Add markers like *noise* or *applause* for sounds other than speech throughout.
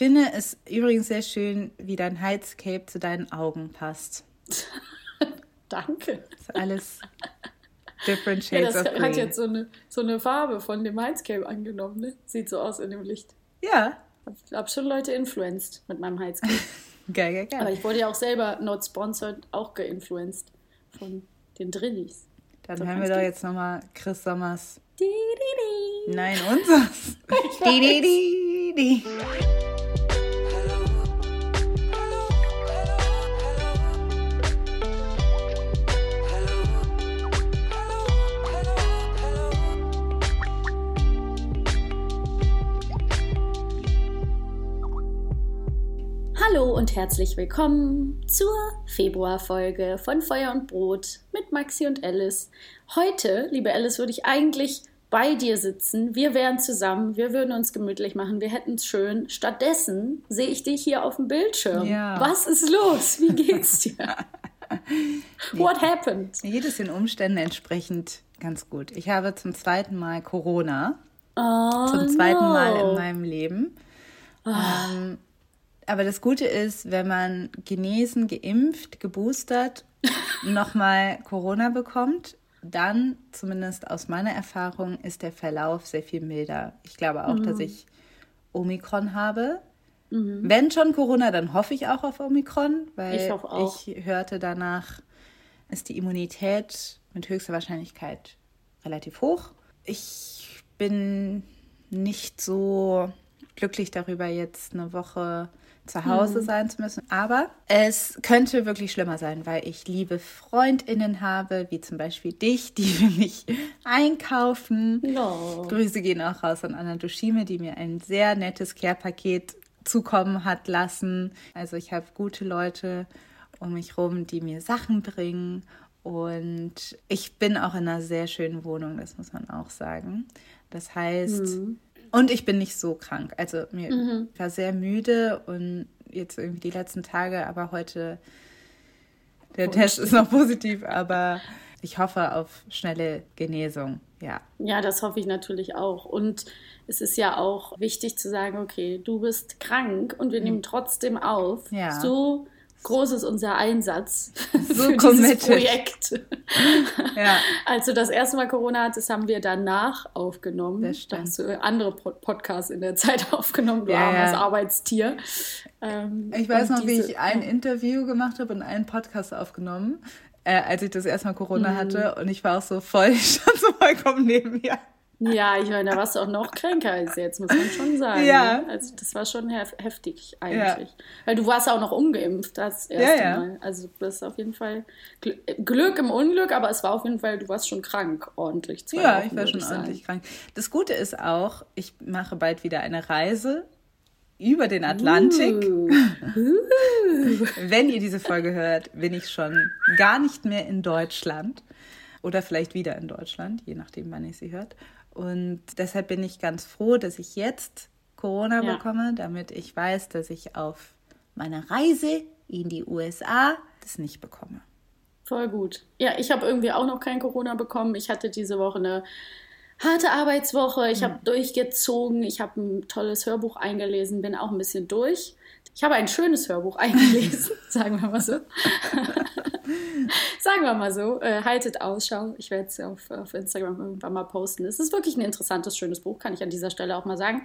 finde es übrigens sehr schön, wie dein Heizcape zu deinen Augen passt. *laughs* Danke. Das ist alles *laughs* different shades ja, das of green. hat jetzt so eine, so eine Farbe von dem Heizcape angenommen, ne? Sieht so aus in dem Licht. Ja. Ich habe schon Leute influenced mit meinem Heizcape. *laughs* geil, geil, geil. Aber ich wurde ja auch selber not sponsored auch geinfluenced von den Drillis. Dann so hören wir doch jetzt nochmal Chris Sommers. Di, di, di. Nein, unseres. Hallo und herzlich willkommen zur Februarfolge von Feuer und Brot mit Maxi und Alice. Heute, liebe Alice, würde ich eigentlich bei dir sitzen. Wir wären zusammen, wir würden uns gemütlich machen, wir hätten es schön. Stattdessen sehe ich dich hier auf dem Bildschirm. Ja. Was ist los? Wie geht's dir? *laughs* What happened? Mir geht es den Umständen entsprechend ganz gut. Ich habe zum zweiten Mal Corona. Oh, Zum zweiten no. Mal in meinem Leben. Ähm, aber das Gute ist, wenn man genesen, geimpft, geboostert, *laughs* nochmal Corona bekommt, dann, zumindest aus meiner Erfahrung, ist der Verlauf sehr viel milder. Ich glaube auch, dass ich Omikron habe. Wenn schon Corona, dann hoffe ich auch auf Omikron, weil Ich ich hörte danach, ist die Immunität mit höchster Wahrscheinlichkeit relativ hoch. Ich bin nicht so glücklich darüber, jetzt eine Woche zu Hause sein zu müssen. Aber es könnte wirklich schlimmer sein, weil ich liebe FreundInnen habe, wie zum Beispiel dich, die für mich einkaufen. No. Grüße gehen auch raus an Anna Dushime, die mir ein sehr nettes Care-Paket zukommen hat lassen. Also ich habe gute Leute um mich rum, die mir Sachen bringen. Und ich bin auch in einer sehr schönen Wohnung, das muss man auch sagen. Das heißt, und ich bin nicht so krank. Also mir ich war sehr müde und jetzt irgendwie die letzten Tage, aber heute der Test ist noch positiv, aber ich hoffe auf schnelle Genesung. Ja. Ja, das hoffe ich natürlich auch. Und es ist ja auch wichtig zu sagen, okay, du bist krank und wir nehmen trotzdem auf. Mhm. Ja. So groß ist unser Einsatz *laughs* So für committed. dieses Projekt. Ja. Als du das erste Mal Corona hattest, haben wir danach aufgenommen. Das stimmt. Hast du andere Pod- Podcasts in der Zeit *laughs* aufgenommen, du Ja, armes ja. Arbeitstier. Ähm, Ich weiß noch, wie diese- ich ein Interview gemacht habe und einen Podcast aufgenommen, äh, als ich das erste Mal Corona hatte. Und ich war auch so voll, *laughs* ich stand so vollkommen neben mir. Ja, ich meine, da warst du auch noch kränker als jetzt, muss man schon sagen. Ja. ne? Also das war schon hef heftig eigentlich. Weil du warst auch noch ungeimpft das erste Ja, ja. Mal. Also das ist auf jeden Fall Gl Glück im Unglück, aber es war auf jeden Fall, du warst schon krank, ordentlich. Zwei Ja, Wochen, ich war schon sagen. ordentlich krank. Das Gute ist auch, ich mache bald wieder eine Reise über den Atlantik. Uh. *laughs* *laughs* Wenn ihr diese Folge hört, bin ich schon gar nicht mehr in Deutschland oder vielleicht wieder in Deutschland, je nachdem, wann ihr sie hört. Und deshalb bin ich ganz froh, dass ich jetzt Corona Ja. bekomme, damit ich weiß, dass ich auf meiner Reise in die USA das nicht bekomme. Voll gut. Ja, ich habe irgendwie auch noch kein Corona bekommen. Ich hatte diese Woche eine harte Arbeitswoche. Ich habe durchgezogen. Ich habe ein tolles Hörbuch eingelesen, bin auch ein bisschen durch. Ich habe ein schönes Hörbuch *laughs* eingelesen, sagen wir mal so. *laughs* sagen wir mal so. Äh, haltet Ausschau. Ich werde es auf, auf Instagram irgendwann mal posten. Es ist wirklich ein interessantes, schönes Buch, kann ich an dieser Stelle auch mal sagen.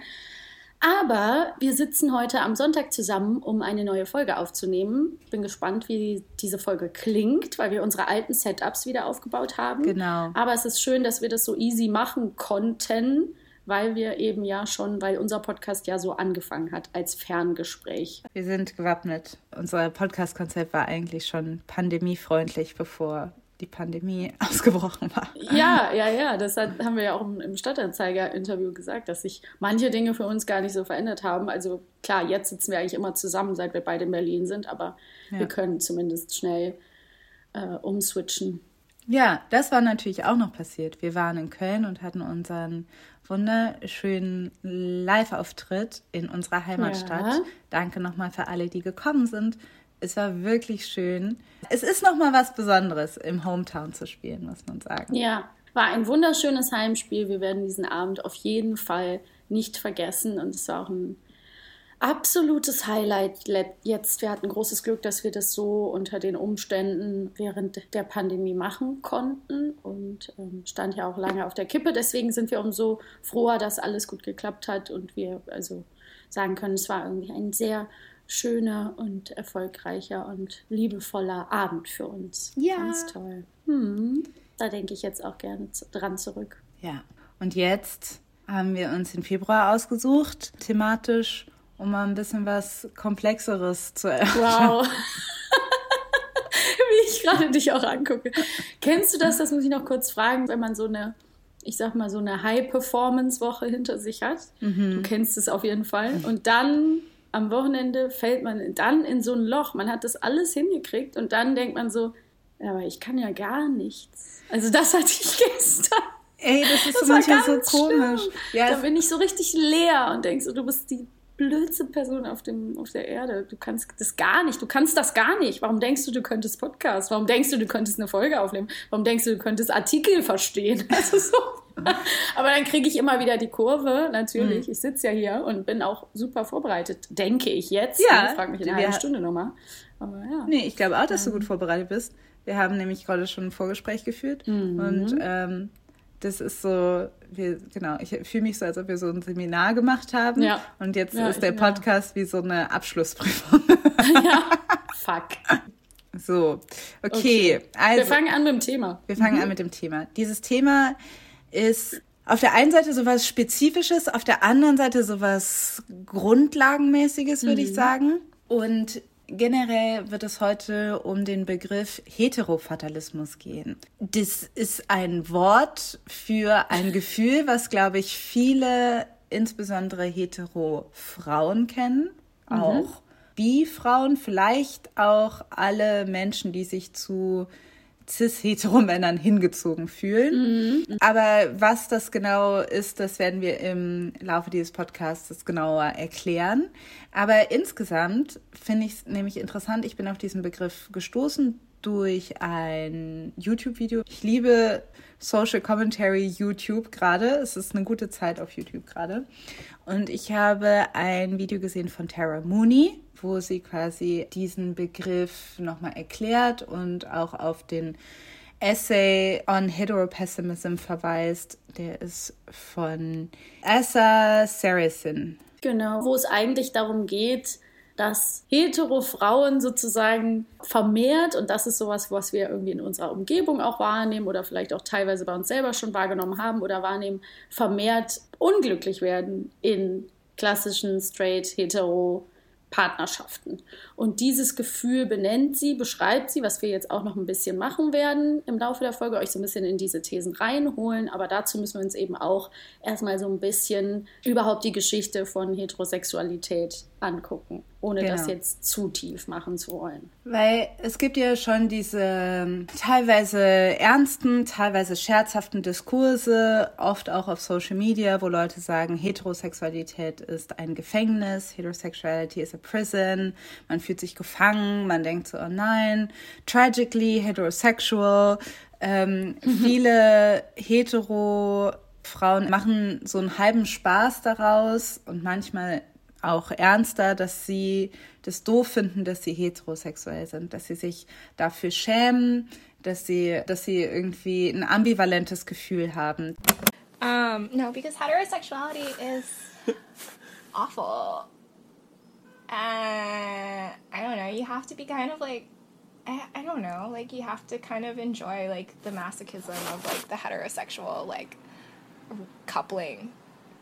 Aber wir sitzen heute am Sonntag zusammen, um eine neue Folge aufzunehmen. Bin gespannt, wie diese Folge klingt, weil wir unsere alten Setups wieder aufgebaut haben. Genau. Aber es ist schön, dass wir das so easy machen konnten, weil wir eben ja schon, weil unser Podcast ja so angefangen hat als Ferngespräch. Wir sind gewappnet. Unser Podcast-Konzept war eigentlich schon pandemiefreundlich, bevor die Pandemie *laughs* ausgebrochen war. Ja, ja, ja, das hat, haben wir ja auch im, im Stadtanzeiger-Interview gesagt, dass sich manche Dinge für uns gar nicht so verändert haben. Also klar, jetzt sitzen wir eigentlich immer zusammen, seit wir beide in Berlin sind, aber Ja. wir können zumindest schnell äh, umswitchen. Ja, das war natürlich auch noch passiert. Wir waren in Köln und hatten unseren wunderschönen Live-Auftritt in unserer Heimatstadt. Ja. Danke nochmal für alle, die gekommen sind. Es war wirklich schön. Es ist nochmal was Besonderes, im Hometown zu spielen, muss man sagen. Ja, war ein wunderschönes Heimspiel. Wir werden diesen Abend auf jeden Fall nicht vergessen und es war auch ein absolutes Highlight jetzt. Wir hatten großes Glück, dass wir das so unter den Umständen während der Pandemie machen konnten und ähm, stand ja auch lange auf der Kippe. Deswegen sind wir umso froher, dass alles gut geklappt hat und wir also sagen können, es war irgendwie ein sehr schöner und erfolgreicher und liebevoller Abend für uns. Ja. Ganz toll. Hm. Da denke ich jetzt auch gerne dran zurück. Ja. Und jetzt haben wir uns den Februar ausgesucht, thematisch, um mal ein bisschen was Komplexeres zu erfahren. Wow. *laughs* *laughs* Wie ich gerade dich auch angucke. Kennst du das? Das muss ich noch kurz fragen, wenn man so eine ich sag mal, so eine High-Performance-Woche hinter sich hat. Mhm. Du kennst es auf jeden Fall. Und dann am Wochenende fällt man dann in so ein Loch. Man hat das alles hingekriegt und dann denkt man so, ja, aber ich kann ja gar nichts. Also das hatte ich *laughs* gestern. Ey, das ist das so manchmal so komisch. Ja, da bin ich so richtig leer und denkst so, du bist die blödste Person auf, dem, auf der Erde. Du kannst das gar nicht. Du kannst das gar nicht. Warum denkst du, du könntest Podcast? Warum denkst du, du könntest eine Folge aufnehmen? Warum denkst du, du könntest Artikel verstehen? *laughs* Also so. Aber dann kriege ich immer wieder die Kurve, natürlich. Mhm. Ich sitze ja hier und bin auch super vorbereitet, denke ich jetzt. Ja. Ich frage mich in einer halben Stunde nochmal. Aber ja. Nee, ich glaube auch, dass du gut vorbereitet bist. Wir haben nämlich gerade schon ein Vorgespräch geführt mhm. und ähm, das ist so, wir, genau, ich fühle mich so, als ob wir so ein Seminar gemacht haben. Ja. Und jetzt ja, ist der Podcast ja. wie so eine Abschlussprüfung. *laughs* ja, fuck. So, okay. okay. Also, wir fangen an mit dem Thema. Wir fangen mhm. an mit dem Thema. Dieses Thema ist auf der einen Seite sowas Spezifisches, auf der anderen Seite sowas Grundlagenmäßiges, würde mhm. ich sagen. Und generell wird es heute um den Begriff Heterofatalismus gehen. Das ist ein Wort für ein Gefühl, was, glaube ich, viele, insbesondere hetero-Frauen kennen, mhm. auch Bi-Frauen, vielleicht auch alle Menschen, die sich zu cis-hetero-Männern hingezogen fühlen. Mhm. Aber was das genau ist, das werden wir im Laufe dieses Podcasts genauer erklären. Aber insgesamt finde ich es nämlich interessant. Ich bin auf diesen Begriff gestoßen durch ein YouTube-Video. Ich liebe Social Commentary YouTube gerade. Es ist eine gute Zeit auf YouTube gerade. Und ich habe ein Video gesehen von Tara Mooney wo sie quasi diesen Begriff nochmal erklärt und auch auf den Essay on Heteropessimism verweist. Der ist von Asa Saracen. Genau, wo es eigentlich darum geht, dass hetero Frauen sozusagen vermehrt, und das ist sowas, was wir irgendwie in unserer Umgebung auch wahrnehmen oder vielleicht auch teilweise bei uns selber schon wahrgenommen haben oder wahrnehmen, vermehrt unglücklich werden in klassischen straight hetero Partnerschaften. Und dieses Gefühl benennt sie, beschreibt sie, was wir jetzt auch noch ein bisschen machen werden im Laufe der Folge, euch so ein bisschen in diese Thesen reinholen. Aber dazu müssen wir uns eben auch erstmal so ein bisschen überhaupt die Geschichte von Heterosexualität angucken, ohne genau. das jetzt zu tief machen zu wollen. Weil es gibt ja schon diese ähm, teilweise ernsten, teilweise scherzhaften Diskurse, oft auch auf Social Media, wo Leute sagen, Heterosexualität ist ein Gefängnis, Heterosexuality is a prison, man fühlt sich gefangen, man denkt so, oh nein, tragically heterosexual. Ähm, mhm. Viele hetero Frauen machen so einen halben Spaß daraus und manchmal auch ernster, dass sie das doof finden, dass sie heterosexuell sind, dass sie sich dafür schämen, dass sie, dass sie irgendwie ein ambivalentes Gefühl haben. Um, no, because heterosexuality is *laughs* awful. Uh, I don't know. You have to be kind of like, I, I don't know. Like you have to kind of enjoy like the masochism of like the heterosexual like coupling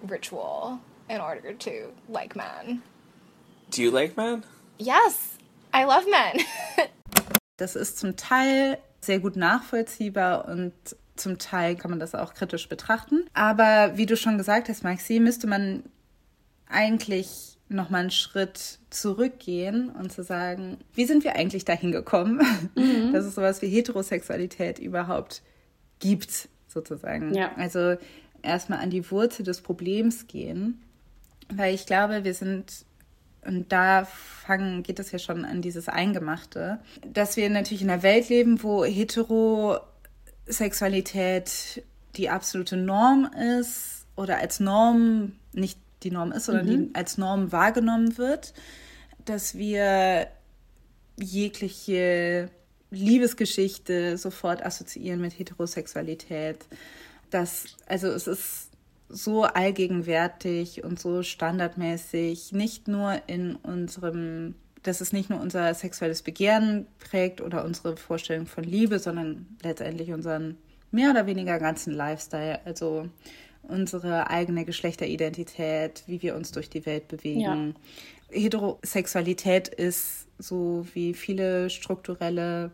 ritual. In order to like men. Do you like men? Yes, I love men. *laughs* das ist zum Teil sehr gut nachvollziehbar und zum Teil kann man das auch kritisch betrachten. Aber wie du schon gesagt hast, Maxi, müsste man eigentlich noch mal einen Schritt zurückgehen und zu sagen, wie sind wir eigentlich dahin gekommen, *laughs* mhm. dass es sowas wie Heterosexualität überhaupt gibt, sozusagen. Ja. Also erstmal an die Wurzel des Problems gehen weil ich glaube, wir sind und da fangen, geht es ja schon an dieses Eingemachte, dass wir natürlich in einer Welt leben, wo Heterosexualität die absolute Norm ist oder als Norm nicht die Norm ist, sondern mhm. die als Norm wahrgenommen wird, dass wir jegliche Liebesgeschichte sofort assoziieren mit Heterosexualität. Das, also es ist so allgegenwärtig und so standardmäßig, nicht nur in unserem, dass es nicht nur unser sexuelles Begehren prägt oder unsere Vorstellung von Liebe, sondern letztendlich unseren mehr oder weniger ganzen Lifestyle, also unsere eigene Geschlechteridentität, wie wir uns durch die Welt bewegen. Ja. Heterosexualität ist so wie viele strukturelle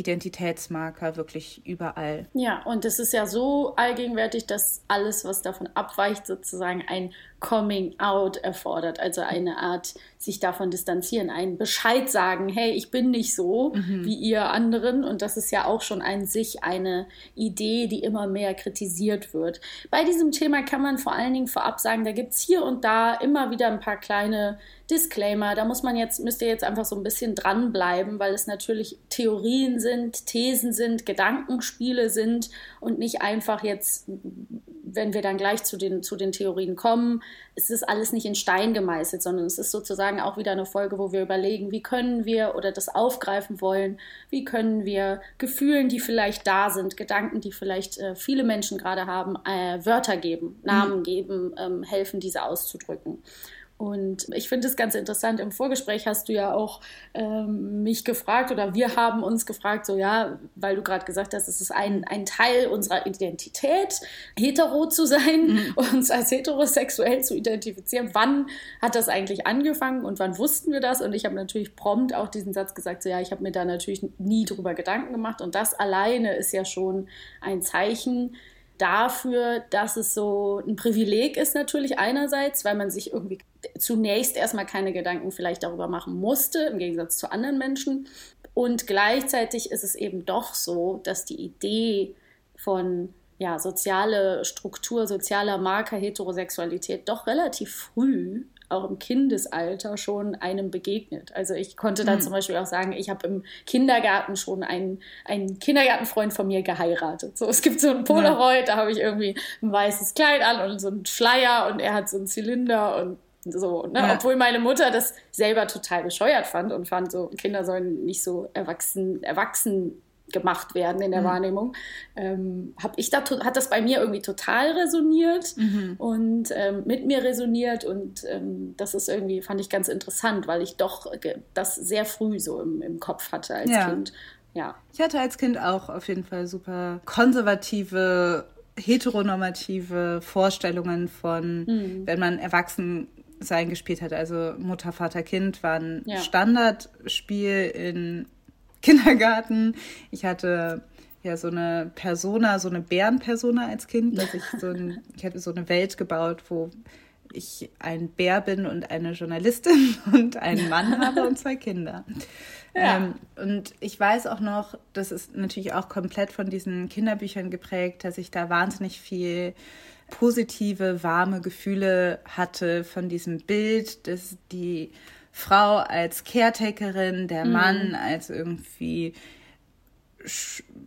Identitätsmarker wirklich überall. Ja, und es ist ja so allgegenwärtig, dass alles, was davon abweicht, sozusagen ein Coming Out erfordert, also eine Art sich davon distanzieren, einen Bescheid sagen, hey, ich bin nicht so mhm. wie ihr anderen und das ist ja auch schon an sich eine Idee, die immer mehr kritisiert wird. Bei diesem Thema kann man vor allen Dingen vorab sagen, da gibt es hier und da immer wieder ein paar kleine Disclaimer, da muss man jetzt, müsst ihr jetzt einfach so ein bisschen dranbleiben, weil es natürlich Theorien sind, Thesen sind, Gedankenspiele sind und nicht einfach jetzt wenn wir dann gleich zu den, zu den Theorien kommen, ist es alles nicht in Stein gemeißelt, sondern es ist sozusagen auch wieder eine Folge, wo wir überlegen, wie können wir oder das aufgreifen wollen, wie können wir Gefühlen, die vielleicht da sind, Gedanken, die vielleicht äh, viele Menschen gerade haben, äh, Wörter geben, Namen mhm. geben, ähm, helfen, diese auszudrücken. Und ich finde es ganz interessant. Im Vorgespräch hast du ja auch ähm, mich gefragt oder wir haben uns gefragt, so ja, weil du gerade gesagt hast, es ist ein, ein Teil unserer Identität, hetero zu sein, mhm. *laughs* uns als heterosexuell zu identifizieren. Wann hat das eigentlich angefangen und wann wussten wir das? Und ich habe natürlich prompt auch diesen Satz gesagt, so ja, ich habe mir da natürlich nie drüber Gedanken gemacht. Und das alleine ist ja schon ein Zeichen, dafür, dass es so ein Privileg ist natürlich einerseits, weil man sich irgendwie zunächst erstmal keine Gedanken vielleicht darüber machen musste, im Gegensatz zu anderen Menschen. Und gleichzeitig ist es eben doch so, dass die Idee von ja, soziale Struktur, sozialer Marker, Heterosexualität doch relativ früh auch im Kindesalter schon einem begegnet. Also ich konnte da mhm. zum Beispiel auch sagen, ich habe im Kindergarten schon einen, einen Kindergartenfreund von mir geheiratet. So, es gibt so ein Polaroid, ja. da habe ich irgendwie ein weißes Kleid an und so einen Schleier und er hat so einen Zylinder und so, ne? Ja. Obwohl meine Mutter das selber total bescheuert fand und fand, so Kinder sollen nicht so erwachsen, erwachsen gemacht werden in der mhm. Wahrnehmung, ähm, hab ich da, hat das bei mir irgendwie total resoniert mhm. und ähm, mit mir resoniert und ähm, das ist irgendwie, fand ich ganz interessant, weil ich doch das sehr früh so im, im Kopf hatte als ja. Kind. Ja. Ich hatte als Kind auch auf jeden Fall super konservative, heteronormative Vorstellungen von, mhm. wenn man erwachsen sein gespielt hat. Also Mutter, Vater, Kind war ein ja. Standardspiel in Kindergarten. Ich hatte ja so eine Persona, so eine Bärenpersona als Kind, dass ich so ein, ich hatte so eine Welt gebaut, wo ich ein Bär bin und eine Journalistin *laughs* und einen Mann habe und zwei Kinder. Ja. Ähm, und ich weiß auch noch, das ist natürlich auch komplett von diesen Kinderbüchern geprägt, dass ich da wahnsinnig viel positive, warme Gefühle hatte von diesem Bild, dass die Frau als Caretakerin, der mhm. Mann als irgendwie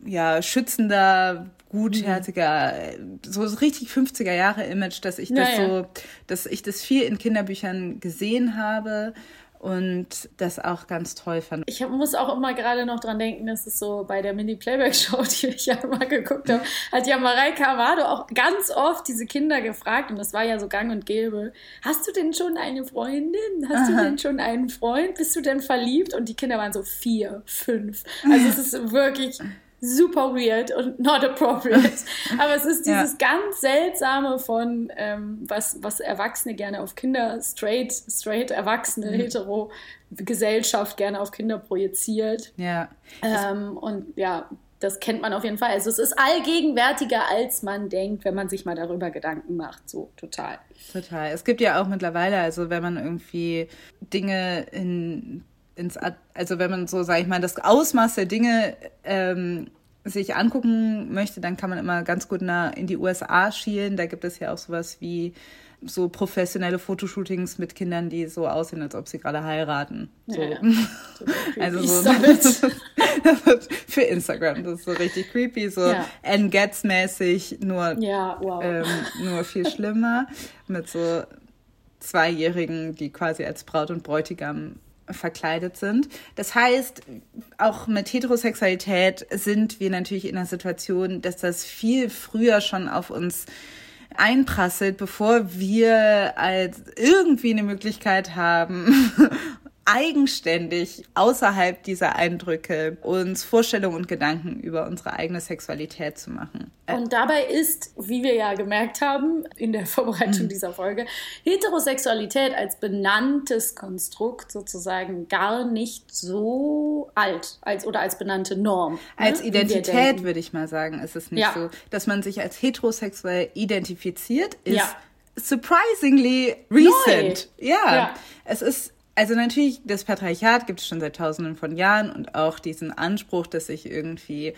ja, schützender, gutherziger, mhm. so richtig 50er Jahre Image, dass ich das ja, so, dass ich das viel in Kinderbüchern gesehen habe und das auch ganz toll fand. Ich muss auch immer gerade noch dran denken, dass es so bei der Mini-Playback-Show, *laughs* die ich ja immer geguckt habe, hat ja Mareike Amado auch ganz oft diese Kinder gefragt und das war ja so gang und gäbe. Hast du denn schon eine Freundin? Hast Aha. du denn schon einen Freund? Bist du denn verliebt? Und die Kinder waren so vier, fünf. Also es ist wirklich super weird und not appropriate. *laughs* Aber es ist dieses ja. ganz seltsame von, ähm, was, was Erwachsene gerne auf Kinder, straight, straight Erwachsene, mhm. hetero Gesellschaft gerne auf Kinder projiziert. Ja. Ähm, und ja, das kennt man auf jeden Fall. Also es ist allgegenwärtiger, als man denkt, wenn man sich mal darüber Gedanken macht. So, total. Total. Es gibt ja auch mittlerweile, also wenn man irgendwie Dinge in ins, also wenn man so, sage ich mal, das Ausmaß der Dinge ähm, sich angucken möchte, dann kann man immer ganz gut nach, in die USA schielen. Da gibt es ja auch sowas wie so professionelle Fotoshootings mit Kindern, die so aussehen, als ob sie gerade heiraten. So. Ja, ja. *laughs* also so *laughs* für Instagram, das ist so richtig creepy, so ja. Getz mäßig, nur, ja, wow. ähm, nur viel schlimmer mit so Zweijährigen, die quasi als Braut und Bräutigam verkleidet sind. Das heißt, auch mit Heterosexualität sind wir natürlich in einer Situation, dass das viel früher schon auf uns einprasselt, bevor wir als irgendwie eine Möglichkeit haben, eigenständig außerhalb dieser Eindrücke uns Vorstellungen und Gedanken über unsere eigene Sexualität zu machen. Und dabei ist, wie wir ja gemerkt haben in der Vorbereitung mhm. dieser Folge, Heterosexualität als benanntes Konstrukt sozusagen gar nicht so alt als oder als benannte Norm. Ne? Als ne? Identität würde ich mal sagen, ist es nicht ja. so, dass man sich als heterosexuell identifiziert, ist ja. surprisingly recent. Ja. ja, es ist also natürlich, das Patriarchat gibt es schon seit tausenden von Jahren und auch diesen Anspruch, dass sich irgendwie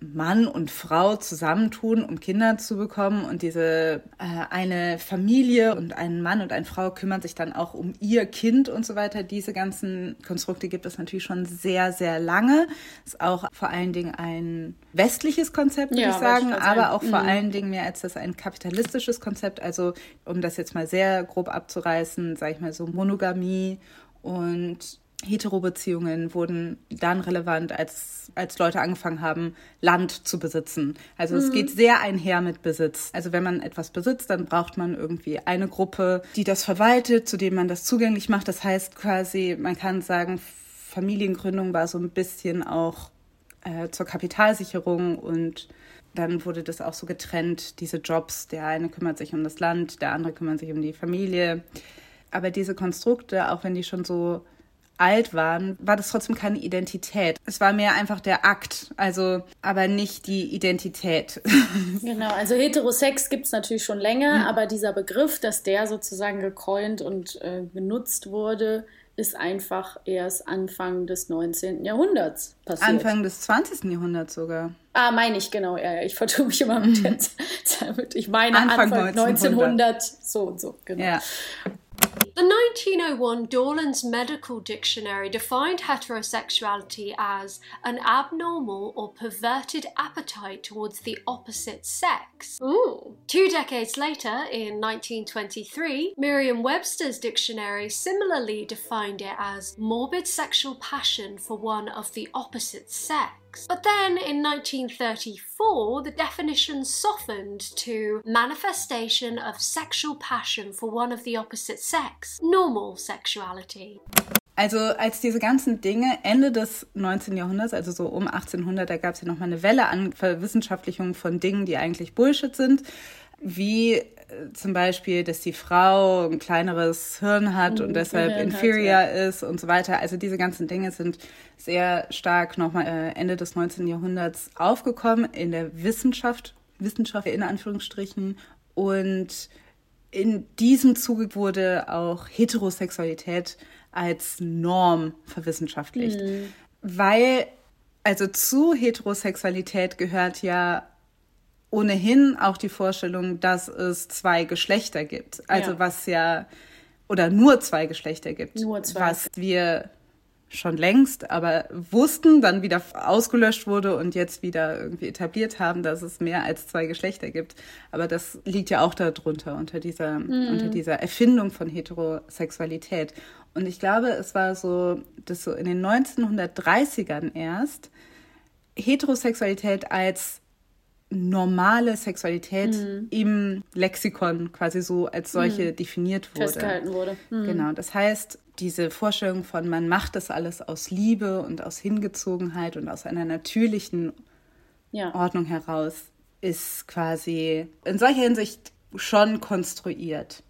Mann und Frau zusammentun, um Kinder zu bekommen. Und diese äh, eine Familie und ein Mann und eine Frau kümmern sich dann auch um ihr Kind und so weiter. Diese ganzen Konstrukte gibt es natürlich schon sehr, sehr lange. Ist auch vor allen Dingen ein westliches Konzept, würde ja, ich sagen, ich aber auch mhm. vor allen Dingen mehr als das ein kapitalistisches Konzept. Also, um das jetzt mal sehr grob abzureißen, sage ich mal so Monogamie und Hetero-Beziehungen wurden dann relevant, als, als Leute angefangen haben, Land zu besitzen. Also mhm. es geht sehr einher mit Besitz. Also wenn man etwas besitzt, dann braucht man irgendwie eine Gruppe, die das verwaltet, zu dem man das zugänglich macht. Das heißt quasi, man kann sagen, Familiengründung war so ein bisschen auch äh, zur Kapitalsicherung und dann wurde das auch so getrennt, diese Jobs. Der eine kümmert sich um das Land, der andere kümmert sich um die Familie. Aber diese Konstrukte, auch wenn die schon so alt waren, war das trotzdem keine Identität. Es war mehr einfach der Akt, also aber nicht die Identität. *laughs* Genau, also Heterosex gibt es natürlich schon länger, mhm. aber dieser Begriff, dass der sozusagen gecoint und äh, genutzt wurde, ist einfach erst Anfang des 19. Jahrhunderts passiert. Anfang des 20. Jahrhunderts sogar. Ah, meine ich, genau. Ja, ich vertue mich immer mit der Zeit. *laughs* Ich meine Anfang, Anfang 1900. 1900. so und so, genau. Ja. The 1901 Dorland's Medical Dictionary defined heterosexuality as an abnormal or perverted appetite towards the opposite sex. Ooh. Two decades later, in 1923, Merriam Webster's dictionary similarly defined it as morbid sexual passion for one of the opposite sex sex. But then in 1934, the definition softened to manifestation of sexual passion for one of the opposite sex, normal sexuality. Also als diese ganzen Dinge Ende des 19. Jahrhunderts, also so um 1800, da gab es ja nochmal eine Welle an Verwissenschaftlichung von Dingen, die eigentlich Bullshit sind, wie zum Beispiel, dass die Frau ein kleineres Hirn hat und mhm, deshalb inferior hat, ja. ist und so weiter. Also diese ganzen Dinge sind sehr stark nochmal äh, Ende des 19. Jahrhunderts aufgekommen in der Wissenschaft, Wissenschaft in Anführungsstrichen. Und in diesem Zuge wurde auch Heterosexualität als Norm verwissenschaftlicht. Mhm. Weil, also zu Heterosexualität gehört ja ohnehin auch die Vorstellung, dass es zwei Geschlechter gibt. Also ja. was ja, oder nur zwei Geschlechter gibt. Nur zwei. Was wir schon längst, aber wussten, dann wieder ausgelöscht wurde und jetzt wieder irgendwie etabliert haben, dass es mehr als zwei Geschlechter gibt. Aber das liegt ja auch darunter, unter dieser, mhm. unter dieser Erfindung von Heterosexualität. Und ich glaube, es war so, dass so in den 1930ern erst Heterosexualität als normale Sexualität mhm. im Lexikon quasi so als solche mhm. definiert wurde. Festgehalten wurde. Mhm. Genau. Das heißt, diese Vorstellung von man macht das alles aus Liebe und aus Hingezogenheit und aus einer natürlichen ja. Ordnung heraus ist quasi in solcher Hinsicht schon konstruiert.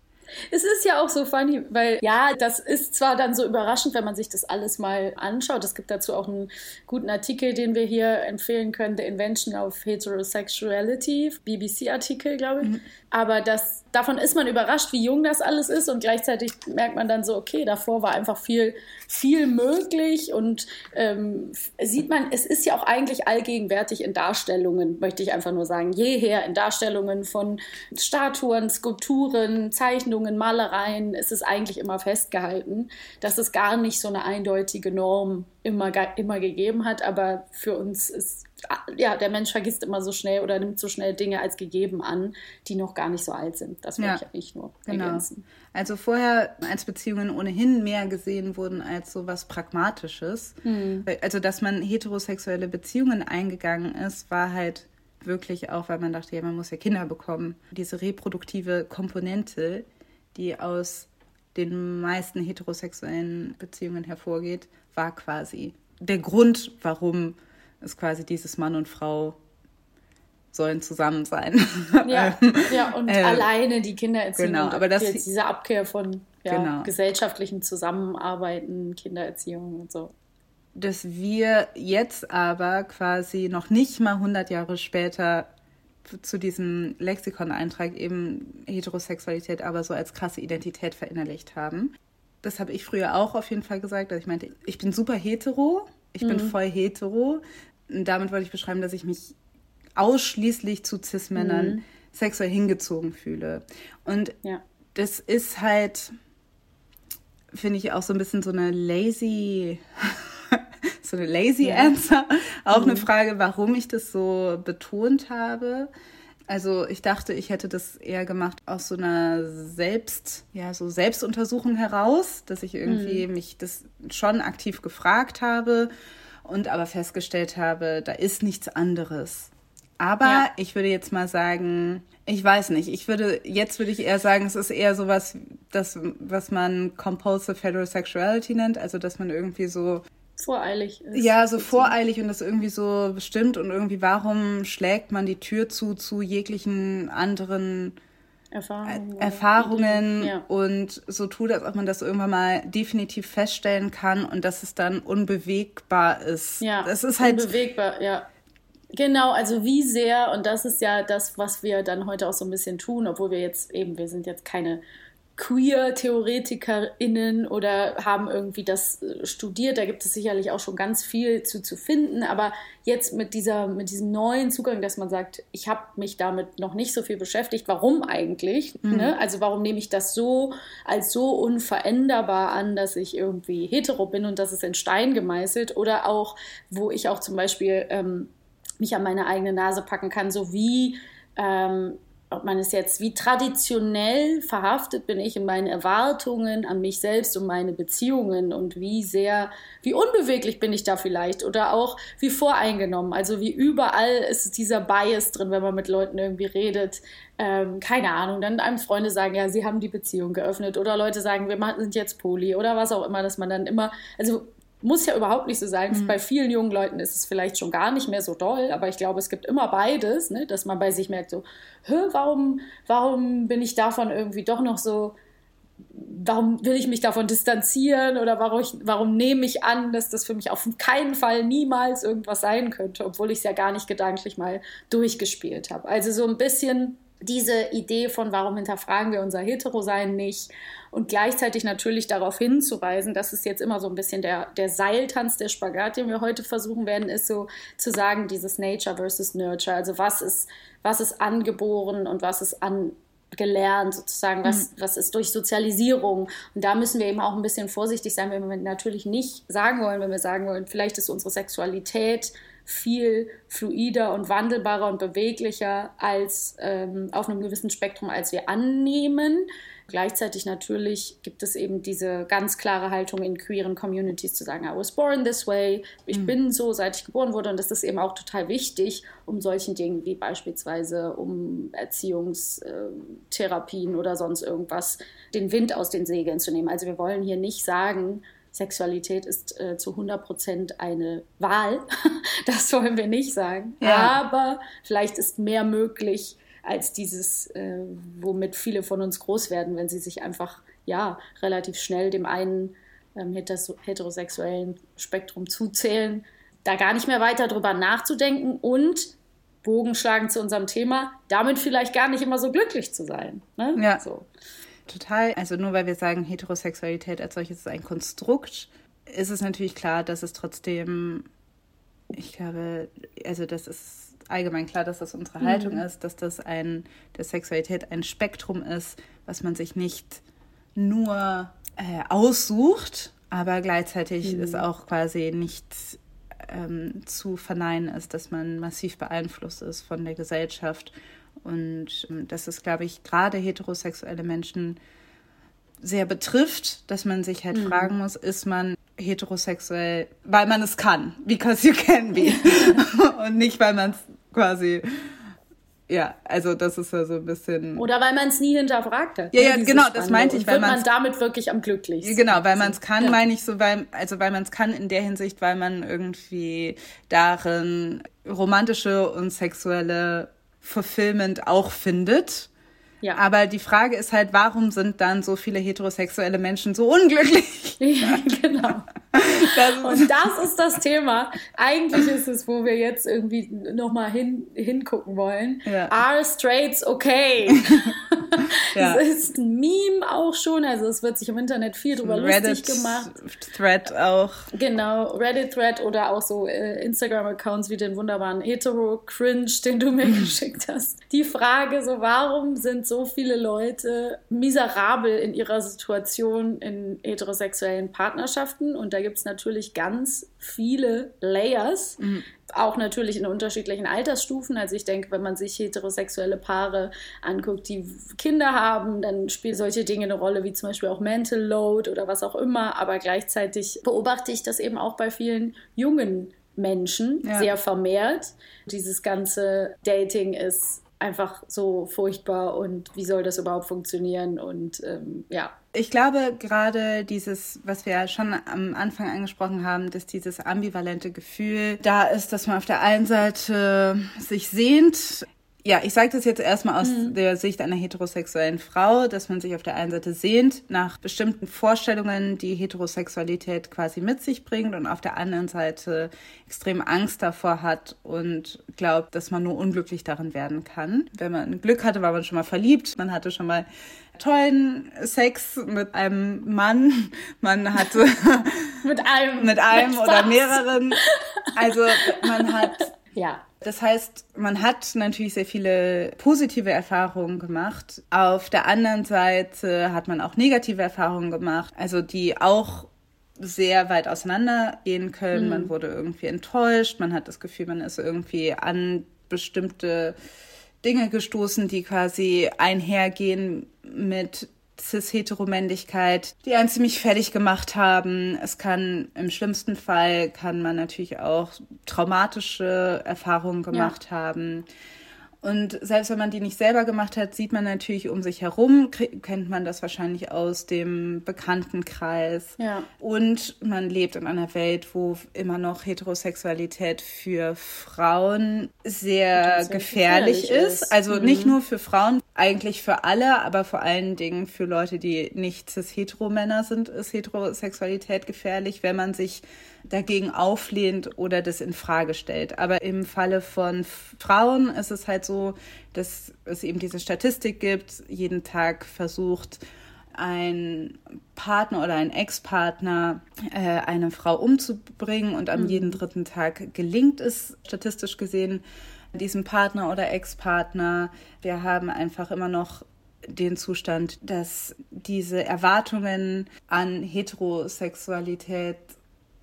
Es ist ja auch so funny, weil ja, das ist zwar dann so überraschend, wenn man sich das alles mal anschaut. Es gibt dazu auch einen guten Artikel, den wir hier empfehlen können, The Invention of Heterosexuality, BBC-Artikel, glaube ich. Mhm. Aber das, davon ist man überrascht, wie jung das alles ist. Und gleichzeitig merkt man dann so, okay, davor war einfach viel, viel möglich. Und ähm, sieht man, es ist ja auch eigentlich allgegenwärtig in Darstellungen, möchte ich einfach nur sagen, jeher in Darstellungen von Statuen, Skulpturen, Zeichnungen, Malereien, ist es eigentlich immer festgehalten, dass es gar nicht so eine eindeutige Norm immer, immer gegeben hat, aber für uns ist ja, der Mensch vergisst immer so schnell oder nimmt so schnell Dinge als gegeben an, die noch gar nicht so alt sind. Das wollte ja, ich eigentlich nur genau. ergänzen. Also vorher, als Beziehungen ohnehin mehr gesehen wurden als so was Pragmatisches. Mhm. Also, dass man heterosexuelle Beziehungen eingegangen ist, war halt wirklich auch, weil man dachte, ja, man muss ja Kinder bekommen. Diese reproduktive Komponente, die aus den meisten heterosexuellen Beziehungen hervorgeht, war quasi der Grund, warum es quasi dieses Mann und Frau sollen zusammen sein. *laughs* Ja, ja und *laughs* äh, alleine die Kinder erziehen. Genau, aber das diese Abkehr von ja, genau. gesellschaftlichen Zusammenarbeiten, Kindererziehung und so. Dass wir jetzt aber quasi noch nicht mal 100 Jahre später zu diesem Lexikon-Eintrag eben Heterosexualität aber so als krasse Identität verinnerlicht haben. Das habe ich früher auch auf jeden Fall gesagt. Also ich meinte, ich bin super hetero, ich mhm. bin voll hetero. Damit wollte ich beschreiben, dass ich mich ausschließlich zu Cis-Männern mhm. sexuell hingezogen fühle. Und ja. das ist halt, finde ich, auch so ein bisschen so eine lazy, *laughs* so eine lazy ja. Answer. Auch mhm. eine Frage, warum ich das so betont habe. Also ich dachte, ich hätte das eher gemacht aus so einer Selbst, ja, so Selbstuntersuchung heraus, dass ich irgendwie mhm. mich das schon aktiv gefragt habe und aber festgestellt habe, da ist nichts anderes. Aber ja. ich würde jetzt mal sagen, ich weiß nicht. Ich würde, jetzt würde ich eher sagen, es ist eher sowas, das, was man Compulsive Heterosexuality nennt. Also, dass man irgendwie so. Voreilig ist. Ja, so voreilig und das irgendwie so bestimmt und irgendwie, warum schlägt man die Tür zu, zu jeglichen anderen Erfahrungen, Erfahrungen ja. und so tut, als ob man das irgendwann mal definitiv feststellen kann und dass es dann unbewegbar ist. Ja, das ist halt unbewegbar, ja. Genau, also wie sehr, und das ist ja das, was wir dann heute auch so ein bisschen tun, obwohl wir jetzt eben, wir sind jetzt keine Queer-TheoretikerInnen oder haben irgendwie das äh, studiert. Da gibt es sicherlich auch schon ganz viel zu, zu finden. Aber jetzt mit, dieser, mit diesem neuen Zugang, dass man sagt, ich habe mich damit noch nicht so viel beschäftigt. Warum eigentlich? Mhm. Ne? Also warum nehme ich das so als so unveränderbar an, dass ich irgendwie hetero bin und das ist in Stein gemeißelt? Oder auch, wo ich auch zum Beispiel... Ähm, mich an meine eigene Nase packen kann, so wie, ähm, ob man es jetzt, wie traditionell verhaftet bin ich in meinen Erwartungen an mich selbst und meine Beziehungen und wie sehr, wie unbeweglich bin ich da vielleicht oder auch wie voreingenommen. Also wie überall ist dieser Bias drin, wenn man mit Leuten irgendwie redet. Ähm, keine Ahnung, dann einem Freunde sagen, ja, sie haben die Beziehung geöffnet oder Leute sagen, wir sind jetzt Poli oder was auch immer, dass man dann immer, also muss ja überhaupt nicht so sein. Mhm. Bei vielen jungen Leuten ist es vielleicht schon gar nicht mehr so doll, aber ich glaube, es gibt immer beides, ne? dass man bei sich merkt, so, warum, warum bin ich davon irgendwie doch noch so, warum will ich mich davon distanzieren oder warum, ich, warum nehme ich an, dass das für mich auf keinen Fall niemals irgendwas sein könnte, obwohl ich es ja gar nicht gedanklich mal durchgespielt habe. Also so ein bisschen diese Idee von, warum hinterfragen wir unser Hetero-Sein nicht und gleichzeitig natürlich darauf hinzuweisen, dass es jetzt immer so ein bisschen der, der Seiltanz, der Spagat, den wir heute versuchen werden, ist so zu sagen, dieses Nature versus Nurture, also was ist, was ist angeboren und was ist an, gelernt, sozusagen, was, mhm. was ist durch Sozialisierung. Und da müssen wir eben auch ein bisschen vorsichtig sein, wenn wir natürlich nicht sagen wollen, wenn wir sagen wollen, vielleicht ist unsere Sexualität viel fluider und wandelbarer und beweglicher als ähm, auf einem gewissen Spektrum, als wir annehmen. Gleichzeitig natürlich gibt es eben diese ganz klare Haltung in queeren Communities zu sagen, I was born this way, ich mhm. bin so, seit ich geboren wurde und das ist eben auch total wichtig, um solchen Dingen wie beispielsweise um Erziehungstherapien oder sonst irgendwas den Wind aus den Segeln zu nehmen. Also wir wollen hier nicht sagen, Sexualität ist äh, zu 100 Prozent eine Wahl. *laughs* das wollen wir nicht sagen. Ja. Aber vielleicht ist mehr möglich als dieses, äh, womit viele von uns groß werden, wenn sie sich einfach ja relativ schnell dem einen ähm, heterosexuellen Spektrum zuzählen, da gar nicht mehr weiter drüber nachzudenken und Bogen schlagen zu unserem Thema, damit vielleicht gar nicht immer so glücklich zu sein. Ne? Ja. So. Total. Also nur weil wir sagen, Heterosexualität als solches ist ein Konstrukt, ist es natürlich klar, dass es trotzdem, ich glaube, also das ist allgemein klar, dass das unsere mhm. Haltung ist, dass das ein, der Sexualität ein Spektrum ist, was man sich nicht nur äh, aussucht, aber gleichzeitig mhm. ist auch quasi nicht ähm, zu verneinen ist, dass man massiv beeinflusst ist von der Gesellschaft und ähm, dass es, glaube ich, gerade heterosexuelle Menschen sehr betrifft, dass man sich halt Mhm. fragen muss, ist man heterosexuell, weil man es kann, because you can be. *laughs* Und nicht, weil man es quasi, ja, also das ist ja so ein bisschen. Oder weil man es nie hinterfragt hat. Ja, ne, ja, genau, das Spannung. meinte ich, weil man damit wirklich am glücklichsten. Genau, weil man es kann, Ja. meine ich so, weil, also weil man es kann in der Hinsicht, weil man irgendwie darin romantische und sexuelle Fulfillment auch findet. Ja. Aber die Frage ist halt, warum sind dann so viele heterosexuelle Menschen so unglücklich? *laughs* Ja, genau. *laughs* Das Und das ist das Thema. Eigentlich ist es, wo wir jetzt irgendwie nochmal hin, hingucken wollen. Ja. Are straights okay? *laughs* *laughs* Ja. Das ist ein Meme auch schon. Also es wird sich im Internet viel drüber lustig gemacht. Thread auch. Genau, Reddit-Thread oder auch so äh, Instagram-Accounts wie den wunderbaren Hetero-Cringe, den du mir *laughs* geschickt hast. Die Frage so, warum sind so viele Leute miserabel in ihrer Situation in heterosexuellen Partnerschaften? Und da gibt es natürlich ganz viele Layers. Auch natürlich in unterschiedlichen Altersstufen. Also ich denke, wenn man sich heterosexuelle Paare anguckt, die Kinder haben, dann spielen solche Dinge eine Rolle, wie zum Beispiel auch Mental Load oder was auch immer. Aber gleichzeitig beobachte ich das eben auch bei vielen jungen Menschen Ja. sehr vermehrt. Dieses ganze Dating ist einfach so furchtbar und wie soll das überhaupt funktionieren? Und ähm, ja, Ich glaube, gerade dieses, was wir ja schon am Anfang angesprochen haben, dass dieses ambivalente Gefühl da ist, dass man auf der einen Seite sich sehnt. Ja, ich sage das jetzt erstmal aus der Sicht einer heterosexuellen Frau, dass man sich auf der einen Seite sehnt nach bestimmten Vorstellungen, die Heterosexualität quasi mit sich bringt und auf der anderen Seite extrem Angst davor hat und glaubt, dass man nur unglücklich darin werden kann. Wenn man Glück hatte, war man schon mal verliebt, man hatte schon mal tollen Sex mit einem Mann, man hatte *laughs* mit einem, mit einem mit oder mehreren. Also man hat Ja, das heißt, man hat natürlich sehr viele positive Erfahrungen gemacht. Auf der anderen Seite hat man auch negative Erfahrungen gemacht, also die auch sehr weit auseinandergehen können. Man wurde irgendwie enttäuscht, man hat das Gefühl, man ist irgendwie an bestimmte Dinge gestoßen, die quasi einhergehen mit Cis-Heteromännlichkeit, die einen ziemlich fertig gemacht haben. Es kann im schlimmsten Fall kann man natürlich auch traumatische Erfahrungen gemacht haben. Und selbst wenn man die nicht selber gemacht hat, sieht man natürlich um sich herum, kennt man das wahrscheinlich aus dem Bekanntenkreis. Ja. Und man lebt in einer Welt, wo immer noch Heterosexualität für Frauen sehr gefährlich, gefährlich ist. ist. Also nicht nur für Frauen, eigentlich für alle, aber vor allen Dingen für Leute, die nicht cis-hetero-Männer sind, ist Heterosexualität gefährlich, wenn man sich dagegen auflehnt oder das in Frage stellt. Aber im Falle von Frauen ist es halt so, dass es eben diese Statistik gibt, jeden Tag versucht ein Partner oder ein Ex-Partner äh, eine Frau umzubringen und am jeden dritten Tag gelingt es statistisch gesehen diesem Partner oder Ex-Partner. Wir haben einfach immer noch den Zustand, dass diese Erwartungen an Heterosexualität,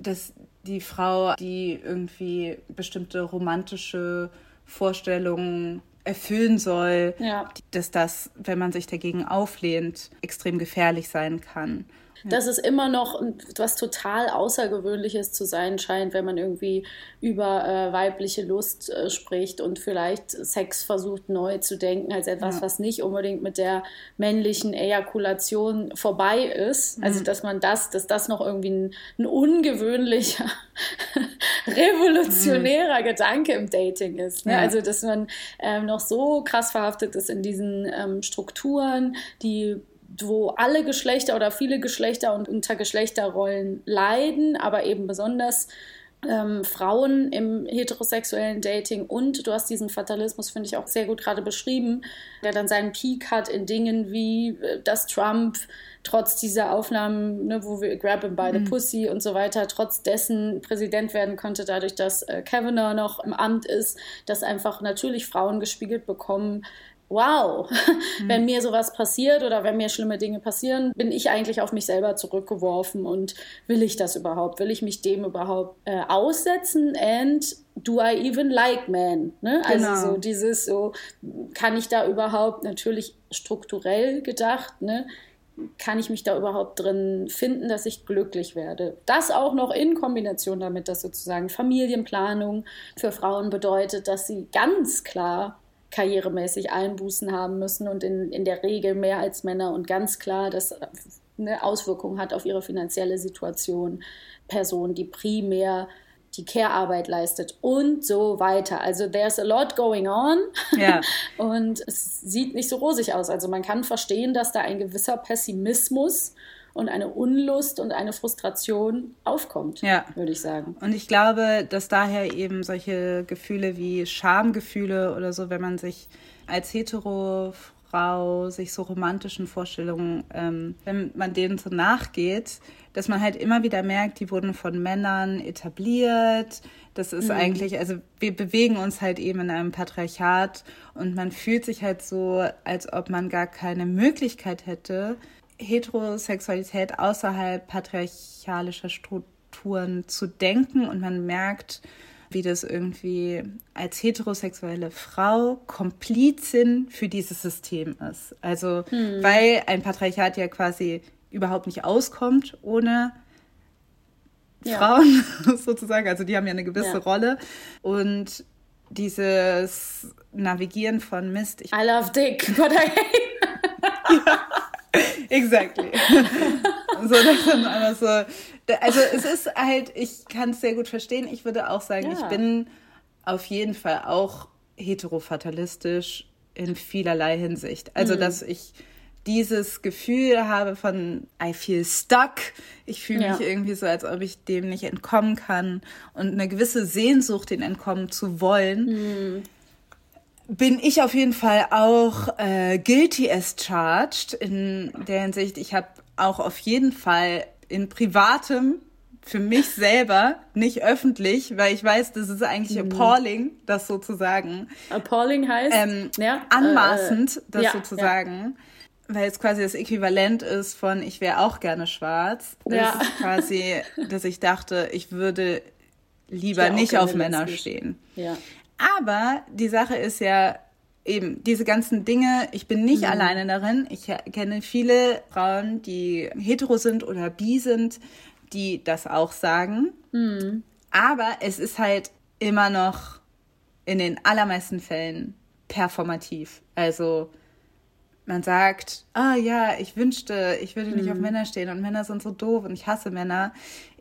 dass die Frau, die irgendwie bestimmte romantische Vorstellungen erfüllen soll, Ja. dass das, wenn man sich dagegen auflehnt, extrem gefährlich sein kann. Dass es immer noch was total Außergewöhnliches zu sein scheint, wenn man irgendwie über äh, weibliche Lust äh, spricht und vielleicht Sex versucht neu zu denken als etwas, was nicht unbedingt mit der männlichen Ejakulation vorbei ist. Also dass man das, dass das noch irgendwie ein, ein ungewöhnlicher, *laughs* revolutionärer Gedanke im Dating ist. Ne? Ja. Also dass man ähm, noch so krass verhaftet ist in diesen ähm, Strukturen, die wo alle Geschlechter oder viele Geschlechter und unter Geschlechterrollen leiden, aber eben besonders ähm, Frauen im heterosexuellen Dating. Und du hast diesen Fatalismus, finde ich, auch sehr gut gerade beschrieben, der dann seinen Peak hat in Dingen wie, äh, dass Trump trotz dieser Aufnahmen, ne, wo wir Grab him by the Pussy und so weiter, trotz dessen Präsident werden konnte, dadurch, dass äh, Kavanaugh noch im Amt ist, dass einfach natürlich Frauen gespiegelt bekommen, wow, *laughs* wenn mir sowas passiert oder wenn mir schlimme Dinge passieren, bin ich eigentlich auf mich selber zurückgeworfen und will ich das überhaupt? Will ich mich dem überhaupt äh, aussetzen? And do I even like men? Ne? Also Genau. so dieses so, kann ich da überhaupt natürlich strukturell gedacht, ne? kann ich mich da überhaupt drin finden, dass ich glücklich werde? Das auch noch in Kombination damit, dass sozusagen Familienplanung für Frauen bedeutet, dass sie ganz klar karrieremäßig Einbußen haben müssen und in, in der Regel mehr als Männer und ganz klar das eine Auswirkung hat auf ihre finanzielle Situation. Personen, die primär die Care-Arbeit leistet und so weiter. Also there's a lot going on ja. *laughs* und es sieht nicht so rosig aus. Also man kann verstehen, dass da ein gewisser Pessimismus und eine Unlust und eine Frustration aufkommt, ja. würde ich sagen. Und ich glaube, dass daher eben solche Gefühle wie Schamgefühle oder so, wenn man sich als hetero Frau sich so romantischen Vorstellungen, ähm, wenn man denen so nachgeht, dass man halt immer wieder merkt, die wurden von Männern etabliert. Das ist mhm. eigentlich, also wir bewegen uns halt eben in einem Patriarchat und man fühlt sich halt so, als ob man gar keine Möglichkeit hätte, Heterosexualität außerhalb patriarchalischer Strukturen zu denken und man merkt, wie das irgendwie als heterosexuelle Frau Komplizin für dieses System ist. Also, hm. weil ein Patriarchat ja quasi überhaupt nicht auskommt ohne ja. Frauen *laughs* sozusagen. Also, die haben ja eine gewisse ja. Rolle. Und dieses Navigieren von Mist. I love Dick, but I hate. ja, *laughs* *laughs* exactly. *laughs* so, das einfach so also es ist halt, ich kann es sehr gut verstehen. Ich würde auch sagen, ja. ich bin auf jeden Fall auch heterofatalistisch in vielerlei Hinsicht. Also, mhm. dass ich dieses Gefühl habe von I feel stuck. Ich fühle mich ja. irgendwie so, als ob ich dem nicht entkommen kann und eine gewisse Sehnsucht, den entkommen zu wollen. Mhm. Bin ich auf jeden Fall auch äh, guilty as charged in der Hinsicht, ich habe auch auf jeden Fall in privatem für mich selber, nicht öffentlich, weil ich weiß, das ist eigentlich mhm. appalling, das sozusagen. Appalling heißt? Ähm, ja, anmaßend, äh, das ja, sozusagen. Ja. Weil es quasi das Äquivalent ist von, ich wäre auch gerne schwarz. Das ja. ist quasi, *laughs* dass ich dachte, ich würde lieber nicht auf Männer stehen. Ja. Aber die Sache ist ja, eben diese ganzen Dinge, ich bin nicht mhm. alleine darin. Ich kenne viele Frauen, die hetero sind oder bi sind, die das auch sagen. Mhm. Aber es ist halt immer noch in den allermeisten Fällen performativ. Also man sagt, ah oh, ja, ich wünschte, ich würde nicht mhm. auf Männer stehen und Männer sind so doof und ich hasse Männer.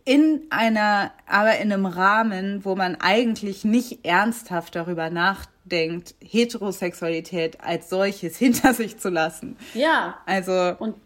In einer, aber in einem Rahmen, wo man eigentlich nicht ernsthaft darüber nachdenkt denkt, Heterosexualität als solches *laughs* hinter sich zu lassen. Ja. Also und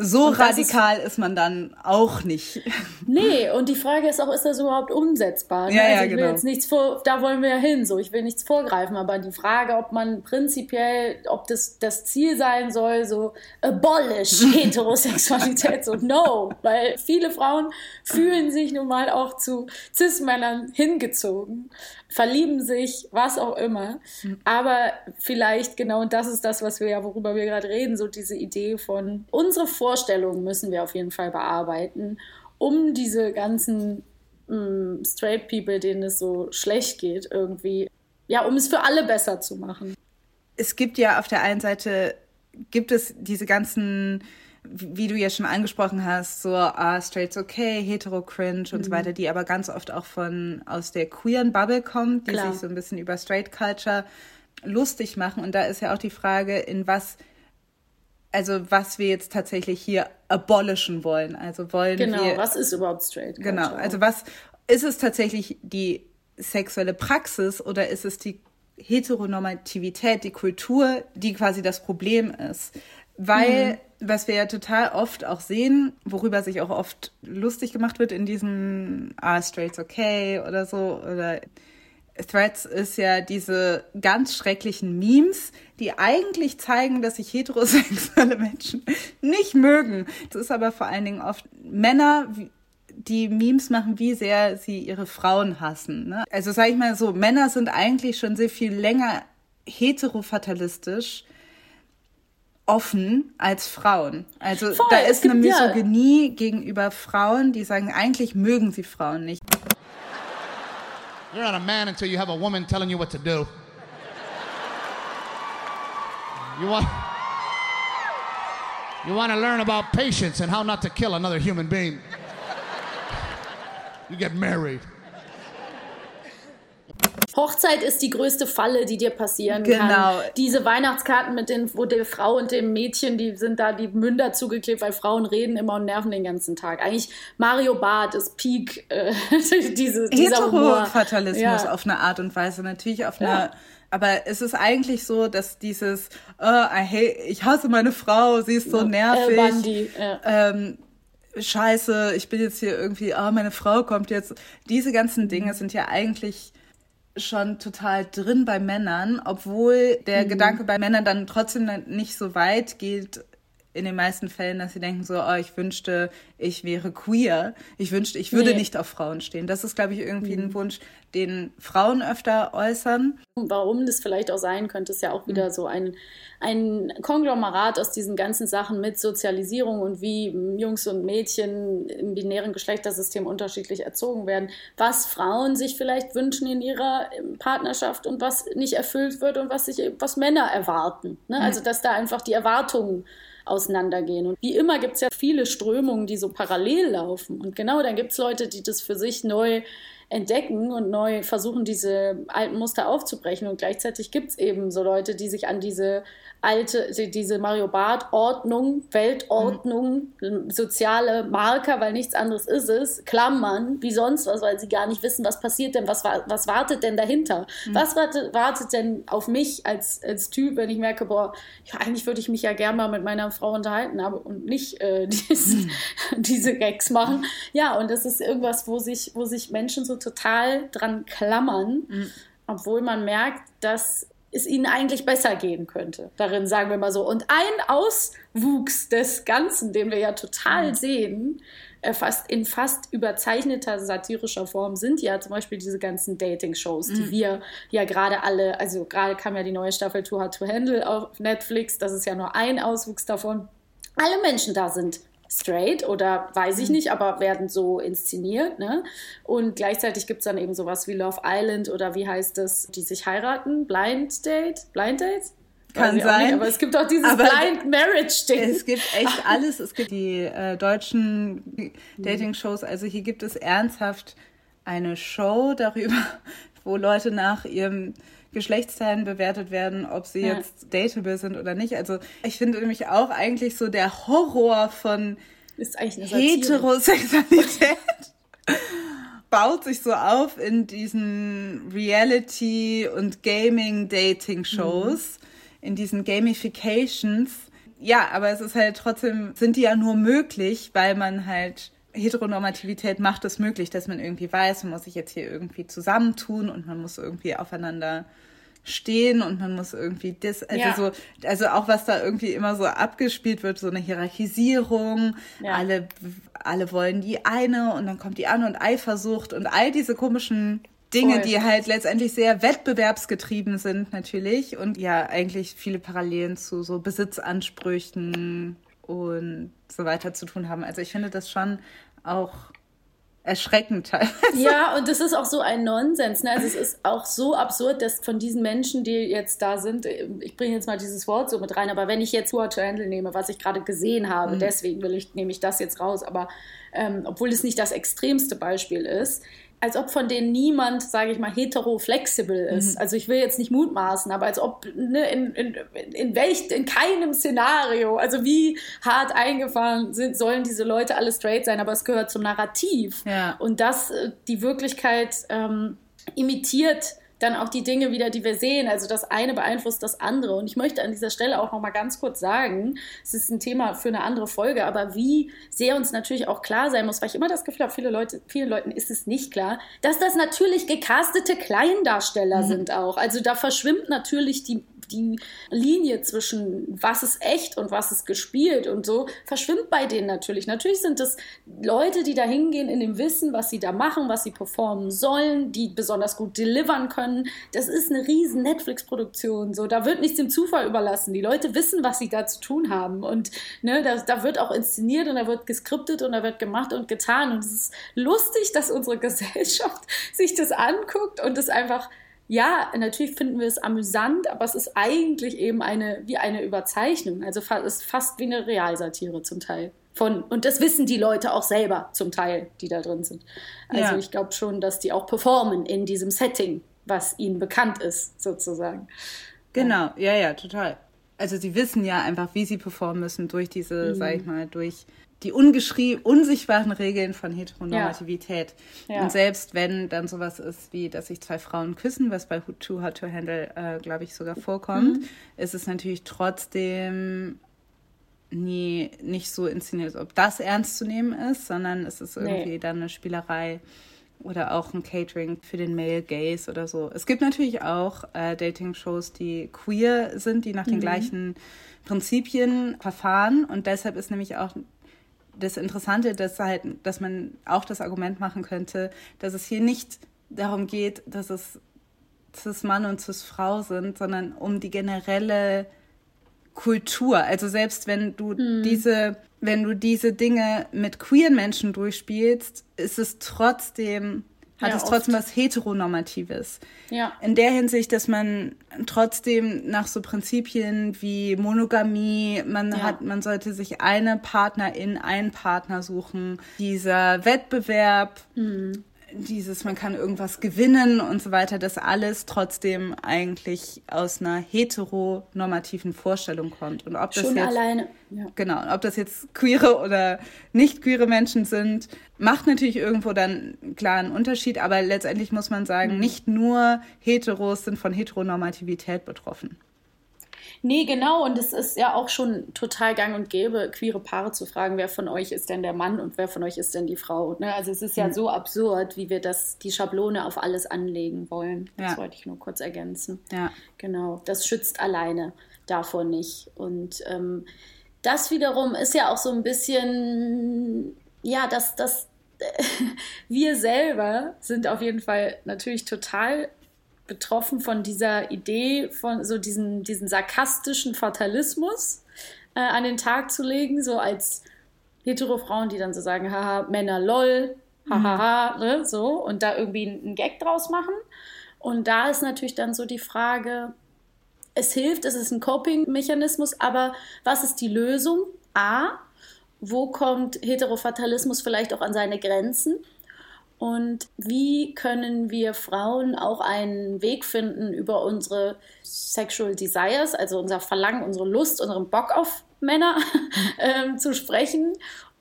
so und radikal ist, ist, man dann auch nicht. Nee, und die Frage ist auch, ist das überhaupt umsetzbar? Ne? Ja, also ja, ich will genau. jetzt nichts vor, da wollen wir ja hin, so ich will nichts vorgreifen, aber die Frage, ob man prinzipiell, ob das das Ziel sein soll, so abolish *laughs* Heterosexualität, so no, weil viele Frauen fühlen sich nun mal auch zu Cis-Männern hingezogen verlieben sich, was auch immer. Mhm. Aber vielleicht genau das ist das, was wir ja, worüber wir gerade reden, so diese Idee von unsere Vorstellungen müssen wir auf jeden Fall bearbeiten, um diese ganzen mh, mm, Straight People, denen es so schlecht geht, irgendwie, ja, um es für alle besser zu machen. Es gibt ja auf der einen Seite gibt es diese ganzen wie du ja schon angesprochen hast, so ah, straight's okay, hetero cringe und mhm. so weiter, die aber ganz oft auch von aus der queeren Bubble kommen, die Klar. sich so ein bisschen über Straight Culture lustig machen. Und da ist ja auch die Frage, in was, also was wir jetzt tatsächlich hier abolischen wollen. Also wollen genau, wir. Genau, was ist überhaupt Straight Culture? Genau, also was ist es tatsächlich die sexuelle Praxis oder ist es die Heteronormativität, die Kultur, die quasi das Problem ist? Weil, mhm. Was wir ja total oft auch sehen, worüber sich auch oft lustig gemacht wird in diesen Ah, Straight's okay oder so, oder Threads ist ja diese ganz schrecklichen Memes, die eigentlich zeigen, dass sich heterosexuelle Menschen nicht mögen. Es ist aber vor allen Dingen oft Männer, die Memes machen, wie sehr sie ihre Frauen hassen. Ne? Also sage ich mal so, Männer sind eigentlich schon sehr viel länger heterofatalistisch offen als Frauen. Also Voll, da ist eine Misogynie ja. gegenüber Frauen, die sagen, eigentlich mögen sie Frauen nicht. You're not a man until you have a woman telling you what to do. You want You want to learn about patience and how not to kill another human being. You get married. Hochzeit ist die größte Falle, die dir passieren Genau. kann. Diese Weihnachtskarten mit den, wo die Frau und dem Mädchen, die sind da die Münder zugeklebt, weil Frauen reden immer und nerven den ganzen Tag. Eigentlich Mario Barth ist Peak, äh, *laughs* diese, dieser. Heterofatalismus Ja. auf eine Art und Weise, natürlich auf eine. Ja. Aber es ist eigentlich so, dass dieses, oh, hate, ich hasse meine Frau, sie ist so nervig. Al Bundy, ja. ähm, Scheiße, ich bin jetzt hier irgendwie, ah, meine Frau kommt jetzt. Diese ganzen Dinge sind ja eigentlich schon total drin bei Männern, obwohl der Gedanke bei Männern dann trotzdem nicht so weit geht in den meisten Fällen, dass sie denken so, oh, ich wünschte, ich wäre queer. Ich wünschte, ich würde Nee. nicht auf Frauen stehen. Das ist, glaube ich, irgendwie ein Wunsch, den Frauen öfter äußern. Warum das vielleicht auch sein könnte, ist ja auch Mhm. wieder so ein, ein Konglomerat aus diesen ganzen Sachen mit Sozialisierung und wie Jungs und Mädchen im binären Geschlechtersystem unterschiedlich erzogen werden, was Frauen sich vielleicht wünschen in ihrer ähm, Partnerschaft und was nicht erfüllt wird und was sich was Männer erwarten. Ne? Mhm. Also dass da einfach die Erwartungen auseinandergehen. Und wie immer gibt es ja viele Strömungen, die so parallel laufen. Und genau, dann gibt es Leute, die das für sich neu entdecken und neu versuchen, diese alten Muster aufzubrechen. Und gleichzeitig gibt es eben so Leute, die sich an diese alte, die- diese Mario Barth-Ordnung, Weltordnung, soziale Marker, weil nichts anderes ist es, klammern, wie sonst was, weil sie gar nicht wissen, was passiert denn, was, wa- was wartet denn dahinter? Was wartet, wartet denn auf mich als, als Typ, wenn ich merke, boah, ja, eigentlich würde ich mich ja gerne mal mit meiner Frau unterhalten, aber und nicht äh, *laughs* dieses, diese Gags machen. Ja, und das ist irgendwas, wo sich, wo sich Menschen so total dran klammern, obwohl man merkt, dass es ihnen eigentlich besser gehen könnte. Darin sagen wir mal so. Und ein Auswuchs des Ganzen, den wir ja total sehen, äh, fast in fast überzeichneter satirischer Form sind ja zum Beispiel diese ganzen Dating-Shows, die wir ja gerade alle, also gerade kam ja die neue Staffel Too Hard to Handle auf Netflix, das ist ja nur ein Auswuchs davon. Alle Menschen da sind straight oder weiß ich nicht, aber werden so inszeniert. Ne? Und gleichzeitig gibt es dann eben sowas wie Love Island oder wie heißt das, die sich heiraten? Blind Date? Blind Date? Kann Weiß sein. Nicht, aber es gibt auch dieses Aber Blind Marriage Ding. Es gibt echt *laughs* alles. Es gibt die äh, deutschen Dating-Shows. Also hier gibt es ernsthaft eine Show darüber, *laughs* wo Leute nach ihrem Geschlechtsteilen bewertet werden, ob sie Ja. jetzt dateable sind oder nicht. Also ich finde nämlich auch eigentlich so der Horror von. Heterosexualität *laughs* baut sich so auf in diesen Reality- und Gaming-Dating-Shows, in diesen Gamifications. Ja, aber es ist halt trotzdem, sind die ja nur möglich, weil man halt Heteronormativität macht es möglich, dass man irgendwie weiß, man muss sich jetzt hier irgendwie zusammentun und man muss irgendwie aufeinander stehen und man muss irgendwie das, also Ja. so, also auch was da irgendwie immer so abgespielt wird, so eine Hierarchisierung, Ja. alle, alle wollen die eine und dann kommt die andere und Eifersucht und all diese komischen Dinge, Voll. die halt letztendlich sehr wettbewerbsgetrieben sind natürlich und ja eigentlich viele Parallelen zu so Besitzansprüchen und so weiter zu tun haben. Also ich finde das schon auch erschreckend teilweise. Ja, und das ist auch so ein Nonsens. Ne? Also es ist auch so absurd, dass von diesen Menschen, die jetzt da sind, ich bringe jetzt mal dieses Wort so mit rein, aber wenn ich jetzt Hard to Handle nehme, was ich gerade gesehen habe, deswegen will ich, nehme ich das jetzt raus, aber ähm, obwohl es nicht das extremste Beispiel ist, als ob von denen niemand, sage ich mal, hetero-flexibel ist. Also ich will jetzt nicht mutmaßen, aber als ob ne, in, in, in, welch, in keinem Szenario, also wie hart eingefahren sind, sollen diese Leute alle straight sein, aber es gehört zum Narrativ. Ja. Und das äh, die Wirklichkeit ähm, imitiert dann auch die Dinge wieder, die wir sehen. Also das eine beeinflusst das andere. Und ich möchte an dieser Stelle auch noch mal ganz kurz sagen, es ist ein Thema für eine andere Folge, aber wie sehr uns natürlich auch klar sein muss, weil ich immer das Gefühl habe, viele Leute, vielen Leuten ist es nicht klar, dass das natürlich gecastete Kleindarsteller sind auch. Also da verschwimmt natürlich die die Linie zwischen was ist echt und was ist gespielt und so verschwimmt bei denen natürlich. Natürlich sind es Leute, die da hingehen in dem Wissen, was sie da machen, was sie performen sollen, die besonders gut delivern können. Das ist eine riesen Netflix-Produktion. So, da wird nichts dem Zufall überlassen. Die Leute wissen, was sie da zu tun haben. Und ne, da, da wird auch inszeniert und da wird geskriptet und da wird gemacht und getan. Und es ist lustig, dass unsere *laughs* Gesellschaft sich das anguckt und es einfach ja, natürlich finden wir es amüsant, aber es ist eigentlich eben eine, wie eine Überzeichnung. Also es ist fast wie eine Realsatire zum Teil. Von, und das wissen die Leute auch selber zum Teil, die da drin sind. Also Ja. ich glaube schon, dass die auch performen in diesem Setting, was ihnen bekannt ist, sozusagen. Genau, ja, ja, total. Also sie wissen ja einfach, wie sie performen müssen durch diese, sag ich mal, durch die ungeschrieben, unsichtbaren Regeln von Heteronormativität. Ja. Und selbst wenn dann sowas ist, wie dass sich zwei Frauen küssen, was bei Too Hot to Handle, äh, glaube ich, sogar vorkommt, ist es natürlich trotzdem nie nicht so inszeniert, ob das ernst zu nehmen ist, sondern es ist irgendwie Nee. dann eine Spielerei oder auch ein Catering für den Male Gaze oder so. Es gibt natürlich auch äh, Dating-Shows, die queer sind, die nach den gleichen Prinzipien verfahren und deshalb ist nämlich auch das Interessante, dass halt, dass man auch das Argument machen könnte, dass es hier nicht darum geht, dass es cis Mann und cis Frau sind, sondern um die generelle Kultur. Also selbst wenn du diese, wenn du diese Dinge mit queeren Menschen durchspielst, ist es trotzdem, hat Ja, es trotzdem oft. was Heteronormatives. Ja. In der Hinsicht, dass man trotzdem nach so Prinzipien wie Monogamie, man Ja. hat, man sollte sich eine Partnerin, einen Partner suchen. Dieser Wettbewerb, Mhm. Dieses, man kann irgendwas gewinnen und so weiter, das alles trotzdem eigentlich aus einer heteronormativen Vorstellung kommt. Und ob das Schon jetzt alleine. Ja. Genau, ob das jetzt queere oder nicht queere Menschen sind, macht natürlich irgendwo dann einen klaren Unterschied, aber letztendlich muss man sagen, nicht nur Heteros sind von Heteronormativität betroffen. Nee, genau. Und es ist ja auch schon total gang und gäbe, queere Paare zu fragen, wer von euch ist denn der Mann und wer von euch ist denn die Frau. Ne? Also es ist ja so absurd, wie wir das, die Schablone auf alles anlegen wollen. Das Ja. wollte ich nur kurz ergänzen. Ja. Genau, das schützt alleine davor nicht. Und ähm, das wiederum ist ja auch so ein bisschen, ja, dass das *laughs* wir selber sind auf jeden Fall natürlich total betroffen von dieser Idee, von so diesen, diesen sarkastischen Fatalismus äh, an den Tag zu legen, so als hetero Frauen, die dann so sagen, haha, Männer lol, hahaha, ne, so, und da irgendwie einen Gag draus machen. Und da ist natürlich dann so die Frage, es hilft, es ist ein Coping-Mechanismus, aber was ist die Lösung? A, wo kommt Heterofatalismus vielleicht auch an seine Grenzen? Und wie können wir Frauen auch einen Weg finden, über unsere Sexual Desires, also unser Verlangen, unsere Lust, unseren Bock auf Männer *laughs* ähm, zu sprechen,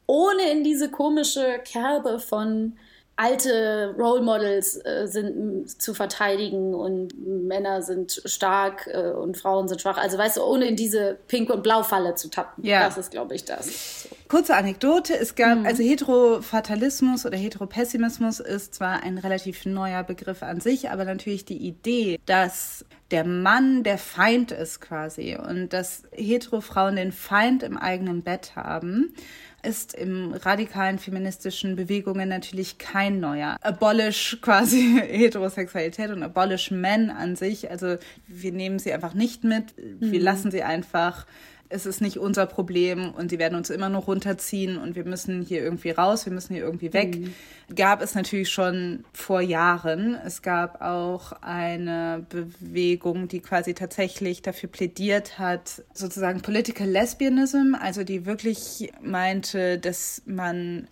ohne in diese komische Kerbe von alte Role Models äh, sind zu verteidigen und Männer sind stark äh, und Frauen sind schwach. Also weißt du, ohne in diese Pink- und Blau-Falle zu tappen. Ja. Das ist, glaube ich, das. So. Kurze Anekdote, es gab, also Heterofatalismus oder Heteropessimismus ist zwar ein relativ neuer Begriff an sich, aber natürlich die Idee, dass der Mann der Feind ist quasi und dass Heterofrauen den Feind im eigenen Bett haben, ist im radikalen feministischen Bewegungen natürlich kein neuer. Abolish quasi *laughs* Heterosexualität und abolish Men an sich. Also wir nehmen sie einfach nicht mit, wir lassen sie einfach es ist nicht unser Problem und sie werden uns immer noch runterziehen und wir müssen hier irgendwie raus, wir müssen hier irgendwie weg. Gab es natürlich schon vor Jahren. Es gab auch eine Bewegung, die quasi tatsächlich dafür plädiert hat, sozusagen Political Lesbianism, also die wirklich meinte, dass man,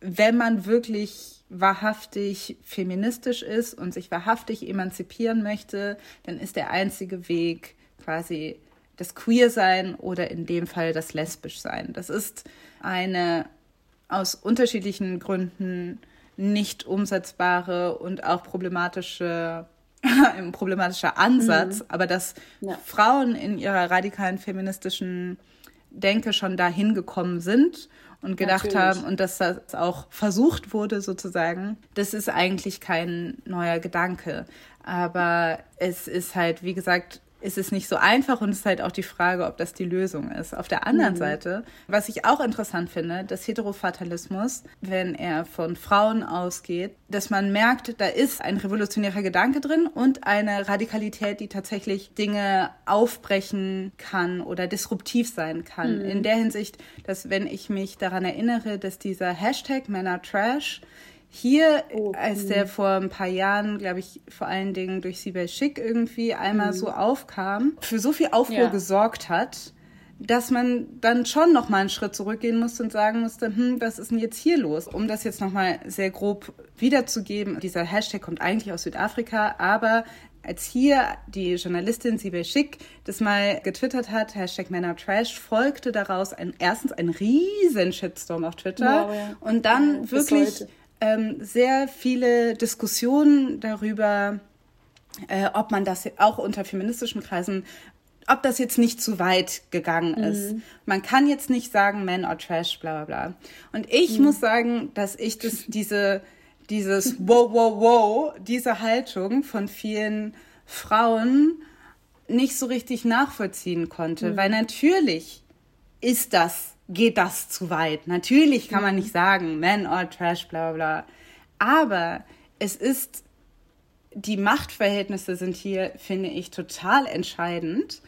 wenn man wirklich wahrhaftig feministisch ist und sich wahrhaftig emanzipieren möchte, dann ist der einzige Weg quasi das Queer-Sein oder in dem Fall das Lesbisch-Sein. Das ist eine aus unterschiedlichen Gründen nicht umsetzbare und auch problematische *laughs* ein problematischer Ansatz, aber dass Ja. Frauen in ihrer radikalen feministischen Denke schon dahin gekommen sind und gedacht Natürlich. haben und dass das auch versucht wurde sozusagen, das ist eigentlich kein neuer Gedanke. Aber es ist halt, wie gesagt, es ist nicht so einfach und es ist halt auch die Frage, ob das die Lösung ist. Auf der anderen Seite, was ich auch interessant finde, dass Heterofatalismus, wenn er von Frauen ausgeht, dass man merkt, da ist ein revolutionärer Gedanke drin und eine Radikalität, die tatsächlich Dinge aufbrechen kann oder disruptiv sein kann. In der Hinsicht, dass wenn ich mich daran erinnere, dass dieser Hashtag Männer Trash Hier, Oh, als der vor ein paar Jahren, glaube ich, vor allen Dingen durch Sibel Schick irgendwie einmal so aufkam, für so viel Aufruhr Ja. gesorgt hat, dass man dann schon noch mal einen Schritt zurückgehen musste und sagen musste, hm, was ist denn jetzt hier los? Um das jetzt noch mal sehr grob wiederzugeben, dieser Hashtag kommt eigentlich aus Südafrika, aber als hier die Journalistin Sibel Schick das mal getwittert hat, Hashtag Männer Trash, folgte daraus ein, erstens ein riesen Shitstorm auf Twitter Wow, ja. und dann Ja, bis wirklich. Ähm, sehr viele Diskussionen darüber, äh, ob man das auch unter feministischen Kreisen, ob das jetzt nicht zu weit gegangen ist. Man kann jetzt nicht sagen, Man or Trash, bla bla bla. Und ich muss sagen, dass ich das, diese, dieses *laughs* Wow, wow, wow, diese Haltung von vielen Frauen nicht so richtig nachvollziehen konnte. Weil natürlich ist das, geht das zu weit. Natürlich kann man nicht sagen, Man or Trash, bla bla bla. Aber es ist die Machtverhältnisse sind hier, finde ich, total entscheidend.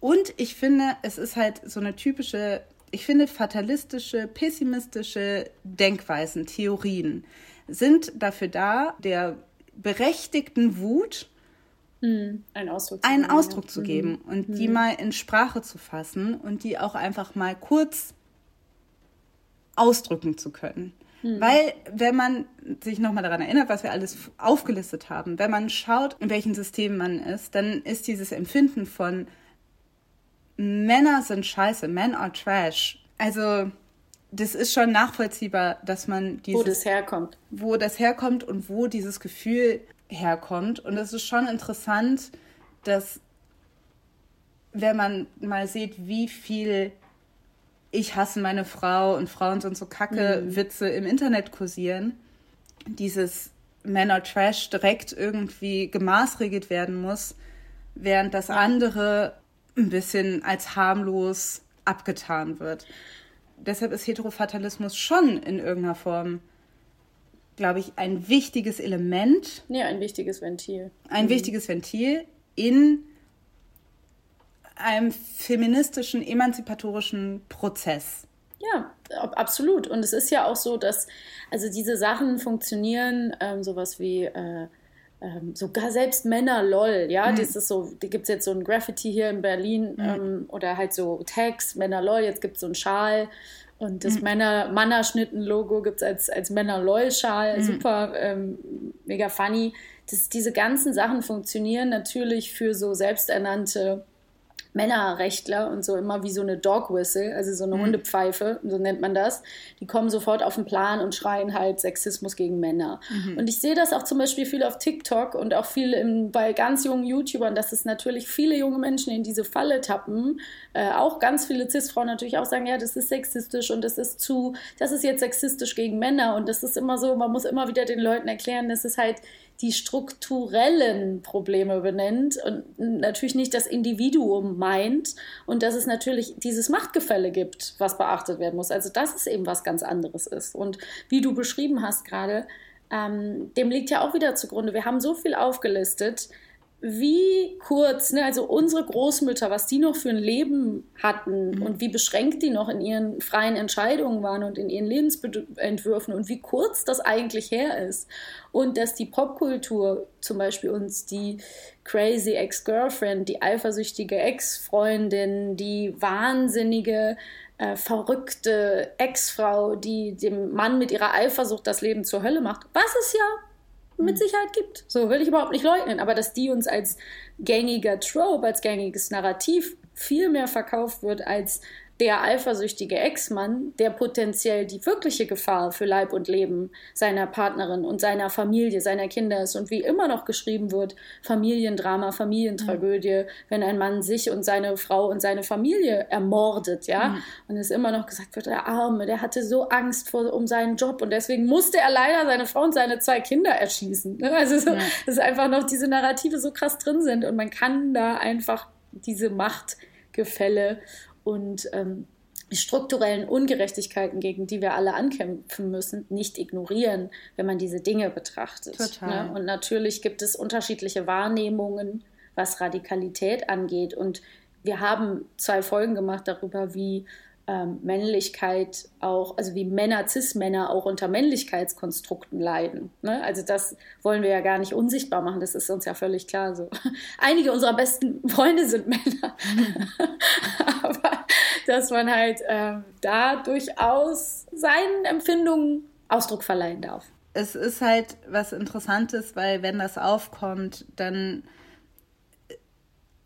Und ich finde, es ist halt so eine typische, ich finde, fatalistische, pessimistische Denkweisen, Theorien sind dafür da, der berechtigten Wut Einen Ausdruck zu einen geben, Ausdruck ja. zu geben und die mal in Sprache zu fassen und die auch einfach mal kurz ausdrücken zu können. Weil, wenn man sich nochmal daran erinnert, was wir alles aufgelistet haben, wenn man schaut, in welchem System man ist, dann ist dieses Empfinden von Männer sind scheiße, Men are trash. Also, das ist schon nachvollziehbar, dass man dieses Wo das herkommt. wo das herkommt und wo dieses Gefühl herkommt. Und es ist schon interessant, dass wenn man mal sieht, wie viel ich hasse meine Frau und Frauen sind so kacke Witze im Internet kursieren, dieses Männer Trash direkt irgendwie gemaßregelt werden muss, während das andere ein bisschen als harmlos abgetan wird. Deshalb ist Heterofatalismus schon in irgendeiner Form, glaube ich, ein wichtiges Element, Ja, ein wichtiges Ventil. ein wichtiges Ventil in einem feministischen, emanzipatorischen Prozess. Ja, ab- absolut. Und es ist ja auch so, dass also diese Sachen funktionieren, ähm, sowas wie äh, ähm, sogar selbst Männer lol, ja, das ist so, da gibt es jetzt so ein Graffiti hier in Berlin ähm, oder halt so Tags, Männer lol, jetzt gibt es so einen Schal und das Männer Mannerschnitten-Logo gibt es als, als Männer lol-Schal, super, ähm, mega funny. Das, diese ganzen Sachen funktionieren natürlich für so selbsternannte Männerrechtler und so immer wie so eine Dog Whistle, also so eine Hundepfeife, so nennt man das. Die kommen sofort auf den Plan und schreien halt Sexismus gegen Männer. Und ich sehe das auch zum Beispiel viel auf TikTok und auch viel im, bei ganz jungen YouTubern, dass es natürlich viele junge Menschen in diese Falle tappen. Äh, auch ganz viele Cis-Frauen natürlich auch sagen, ja, das ist sexistisch und das ist zu, das ist jetzt sexistisch gegen Männer. Und das ist immer so, man muss immer wieder den Leuten erklären, dass es halt die strukturellen Probleme benennt und natürlich nicht das Individuum meint und dass es natürlich dieses Machtgefälle gibt, was beachtet werden muss. Also dass es eben was ganz anderes ist. Und wie du beschrieben hast gerade, ähm, dem liegt ja auch wieder zugrunde. Wir haben so viel aufgelistet, wie kurz, ne, also unsere Großmütter, was die noch für ein Leben hatten und wie beschränkt die noch in ihren freien Entscheidungen waren und in ihren Lebensentwürfen und wie kurz das eigentlich her ist. Und dass die Popkultur zum Beispiel uns die crazy Ex-Girlfriend, die eifersüchtige Ex-Freundin, die wahnsinnige, äh, verrückte Ex-Frau, die dem Mann mit ihrer Eifersucht das Leben zur Hölle macht, was es ja mit Sicherheit gibt. So will ich überhaupt nicht leugnen. Aber dass die uns als gängiger Trope, als gängiges Narrativ viel mehr verkauft wird als der eifersüchtige Ex-Mann, der potenziell die wirkliche Gefahr für Leib und Leben seiner Partnerin und seiner Familie, seiner Kinder ist und wie immer noch geschrieben wird, Familiendrama, Familientragödie, wenn ein Mann sich und seine Frau und seine Familie ermordet, ja, und es immer noch gesagt wird, der Arme, der hatte so Angst vor, um seinen Job und deswegen musste er leider seine Frau und seine zwei Kinder erschießen. Ne? Also so, dass einfach noch diese Narrative so krass drin sind und man kann da einfach diese Machtgefälle und ähm, die strukturellen Ungerechtigkeiten, gegen die wir alle ankämpfen müssen, nicht ignorieren, wenn man diese Dinge betrachtet. Total. Ne? Und natürlich gibt es unterschiedliche Wahrnehmungen, was Radikalität angeht. Und wir haben zwei Folgen gemacht darüber, wie ähm, Männlichkeit auch, also wie Männer, Cis-Männer auch unter Männlichkeitskonstrukten leiden. Ne? Also das wollen wir ja gar nicht unsichtbar machen, das ist uns ja völlig klar so. *laughs* Einige unserer besten Freunde sind Männer. *laughs* Aber dass man halt äh, da durchaus seinen Empfindungen Ausdruck verleihen darf. Es ist halt was Interessantes, weil wenn das aufkommt, dann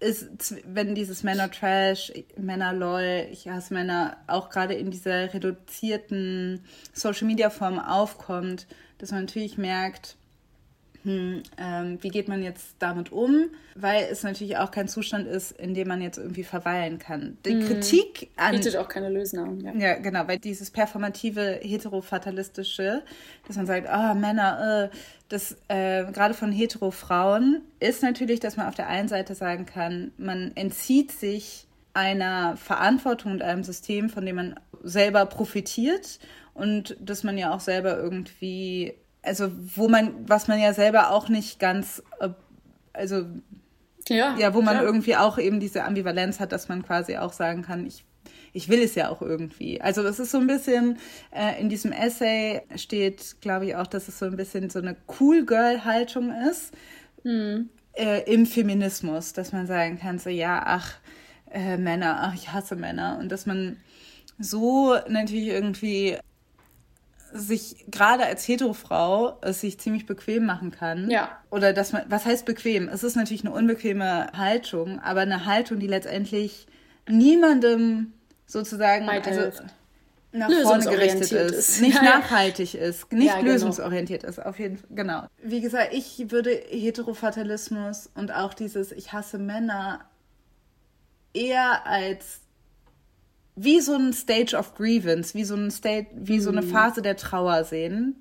ist, wenn dieses Männer-Trash, Männer-Lol, ich hasse Männer, auch gerade in dieser reduzierten Social-Media-Form aufkommt, dass man natürlich merkt, hm, ähm, wie geht man jetzt damit um, weil es natürlich auch kein Zustand ist, in dem man jetzt irgendwie verweilen kann. Die mhm. Kritik an... Bietet auch keine Lösung. Ja. ja, genau, weil dieses performative, heterofatalistische, dass man sagt, ah, oh, Männer, äh, das äh, gerade von hetero-Frauen ist natürlich, dass man auf der einen Seite sagen kann, man entzieht sich einer Verantwortung und einem System, von dem man selber profitiert und dass man ja auch selber irgendwie also wo man, was man ja selber auch nicht ganz, äh, also ja, ja wo man ja. irgendwie auch eben diese Ambivalenz hat, dass man quasi auch sagen kann, ich ich will es ja auch irgendwie. Also es ist so ein bisschen, äh, in diesem Essay steht, glaube ich, auch, dass es so ein bisschen so eine Cool-Girl-Haltung ist mhm. äh, im Feminismus, dass man sagen kann, so ja, ach, äh, Männer, ach, ich hasse Männer. Und dass man so natürlich irgendwie sich gerade als Heterofrau es sich ziemlich bequem machen kann. Ja. Oder dass man, was heißt bequem? Es ist natürlich eine unbequeme Haltung, aber eine Haltung, die letztendlich niemandem sozusagen also nach vorne gerichtet ist, ist. nicht *laughs* ja, nachhaltig ist, nicht ja, genau. lösungsorientiert ist, auf jeden Fall. Genau. Wie gesagt, ich würde Heterofatalismus und auch dieses Ich hasse Männer eher als wie so ein Stage of Grievance, wie so ein State, wie so eine mhm. Phase der Trauer sehen.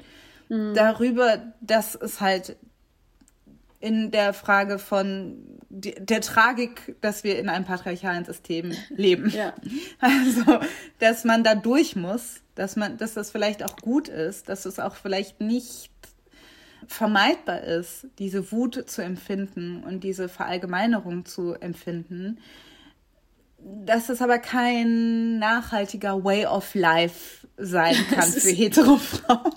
Mhm. Darüber, dass es halt in der Frage von der Tragik, dass wir in einem patriarchalen System leben. Ja. *laughs* Also, dass man da durch muss, dass man, dass das vielleicht auch gut ist, dass es auch vielleicht nicht vermeidbar ist, diese Wut zu empfinden und diese Verallgemeinerung zu empfinden dass es aber kein nachhaltiger Way of Life sein *laughs* kann für hetero Frauen.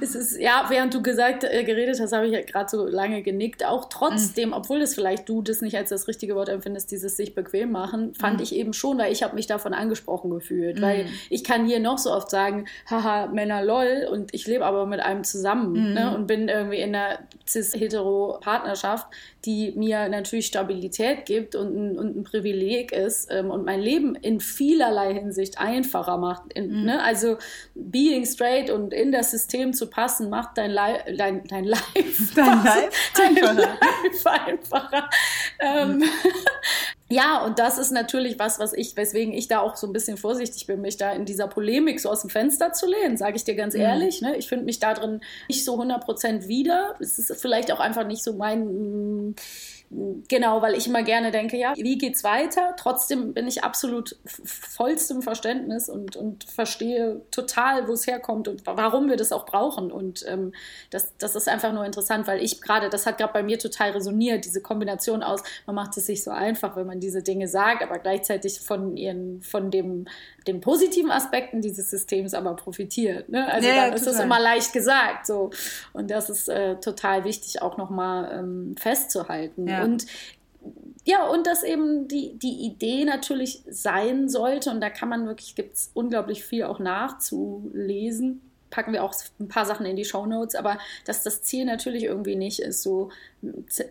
Es ist, ja, während du gesagt, äh, geredet hast, habe ich ja gerade so lange genickt. Auch trotzdem, mhm. obwohl das vielleicht du das nicht als das richtige Wort empfindest, dieses sich bequem machen, fand mhm. ich eben schon, weil ich habe mich davon angesprochen gefühlt. Mhm. Weil ich kann hier noch so oft sagen, haha, Männer lol, und ich lebe aber mit einem zusammen ne, mhm. und bin irgendwie in einer cis-hetero-Partnerschaft, die mir natürlich Stabilität gibt und ein, und ein Privileg ist ähm, und mein Leben in vielerlei Hinsicht einfacher macht. In, mhm. ne? Also being straight und in das System zu passen, macht dein, Li dein, dein Life, dein Life dein Life einfacher. *laughs* Ähm, mhm. Ja, und das ist natürlich was, was ich, weswegen ich da auch so ein bisschen vorsichtig bin, mich da in dieser Polemik so aus dem Fenster zu lehnen, sage ich dir ganz mhm. ehrlich. Ne? Ich finde mich da drin nicht so 100% wieder. Es ist vielleicht auch einfach nicht so mein Genau, weil ich immer gerne denke, ja, wie geht's weiter? Trotzdem bin ich absolut vollstem Verständnis und, und verstehe total, wo es herkommt und warum wir das auch brauchen. Und ähm, das, das ist einfach nur interessant, weil ich gerade, das hat gerade bei mir total resoniert, diese Kombination aus, man macht es sich so einfach, wenn man diese Dinge sagt, aber gleichzeitig von ihren, von dem den positiven Aspekten dieses Systems aber profitiert. Ne? Also ja, dann ja, ist das immer leicht gesagt. So. Und das ist äh, total wichtig auch nochmal ähm, festzuhalten. Ja. Und ja, und dass eben die, die Idee natürlich sein sollte, und da kann man wirklich, gibt es unglaublich viel auch nachzulesen, packen wir auch ein paar Sachen in die Show Notes, aber dass das Ziel natürlich irgendwie nicht ist, so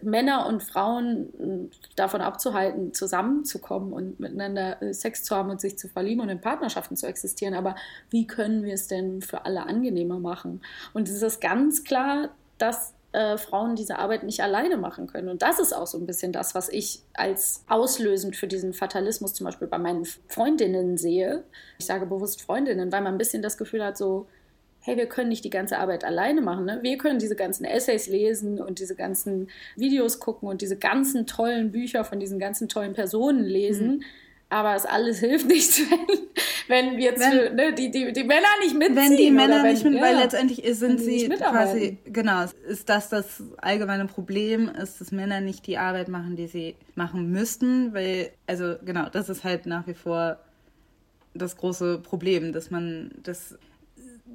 Männer und Frauen hm, davon abzuhalten, zusammenzukommen und miteinander äh, Sex zu haben und sich zu verlieben und in Partnerschaften zu existieren. Aber wie können wir es denn für alle angenehmer machen? Und es ist ganz klar, dass äh, Frauen diese Arbeit nicht alleine machen können. Und das ist auch so ein bisschen das, was ich als auslösend für diesen Fatalismus zum Beispiel bei meinen Freundinnen sehe. Ich sage bewusst Freundinnen, weil man ein bisschen das Gefühl hat, so, hey, wir können nicht die ganze Arbeit alleine machen. Ne? Wir können diese ganzen Essays lesen und diese ganzen Videos gucken und diese ganzen tollen Bücher von diesen ganzen tollen Personen lesen. Mhm. Aber es alles *laughs* hilft nichts, wenn, wenn jetzt wenn, ne, die, die, die Männer nicht mitziehen. Wenn die Männer wenn, nicht mit, ja, weil letztendlich sind sie quasi, genau, ist das das allgemeine Problem, ist, dass Männer nicht die Arbeit machen, die sie machen müssten, weil, also genau, das ist halt nach wie vor das große Problem, dass man das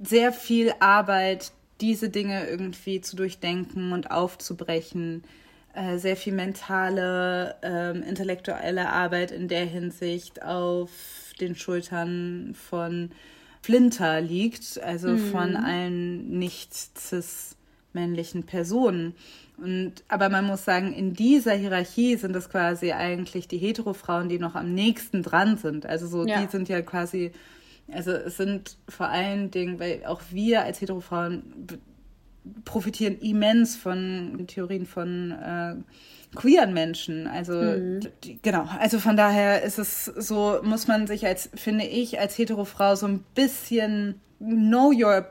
sehr viel Arbeit, diese Dinge irgendwie zu durchdenken und aufzubrechen, äh, sehr viel mentale, äh, intellektuelle Arbeit in der Hinsicht auf den Schultern von Flinter liegt, also mhm. von allen nicht cis männlichen Personen. Und, aber man muss sagen, in dieser Hierarchie sind es quasi eigentlich die Hetero-Frauen, die noch am nächsten dran sind. Also so, ja. die sind ja quasi, also es sind vor allen Dingen, weil auch wir als Hetero-Frauen profitieren immens von Theorien von äh, queeren Menschen. Also mhm. genau, also von daher ist es so, muss man sich als, finde ich, als Hetero-Frau so ein bisschen know your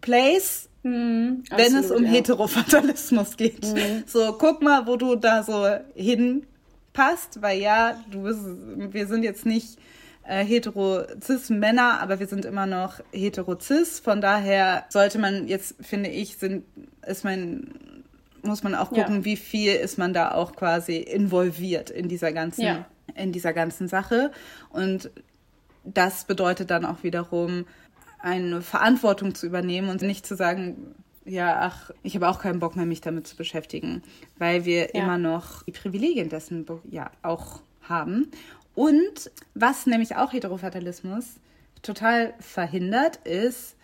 place Mhm, wenn es um ja. Heterofatalismus geht. Mhm. So, guck mal, wo du da so hinpasst, weil ja, du bist, wir sind jetzt nicht äh, hetero-cis-Männer, aber wir sind immer noch hetero-cis. Von daher sollte man jetzt, finde ich, sind, ist mein, muss man auch gucken, ja. wie viel ist man da auch quasi involviert in dieser ganzen, ja. in dieser ganzen Sache. Und das bedeutet dann auch wiederum, eine Verantwortung zu übernehmen und nicht zu sagen, ja, ach, ich habe auch keinen Bock mehr, mich damit zu beschäftigen, weil wir ja. immer noch die Privilegien dessen ja auch haben. Und was nämlich auch Heterofatalismus total verhindert, ist,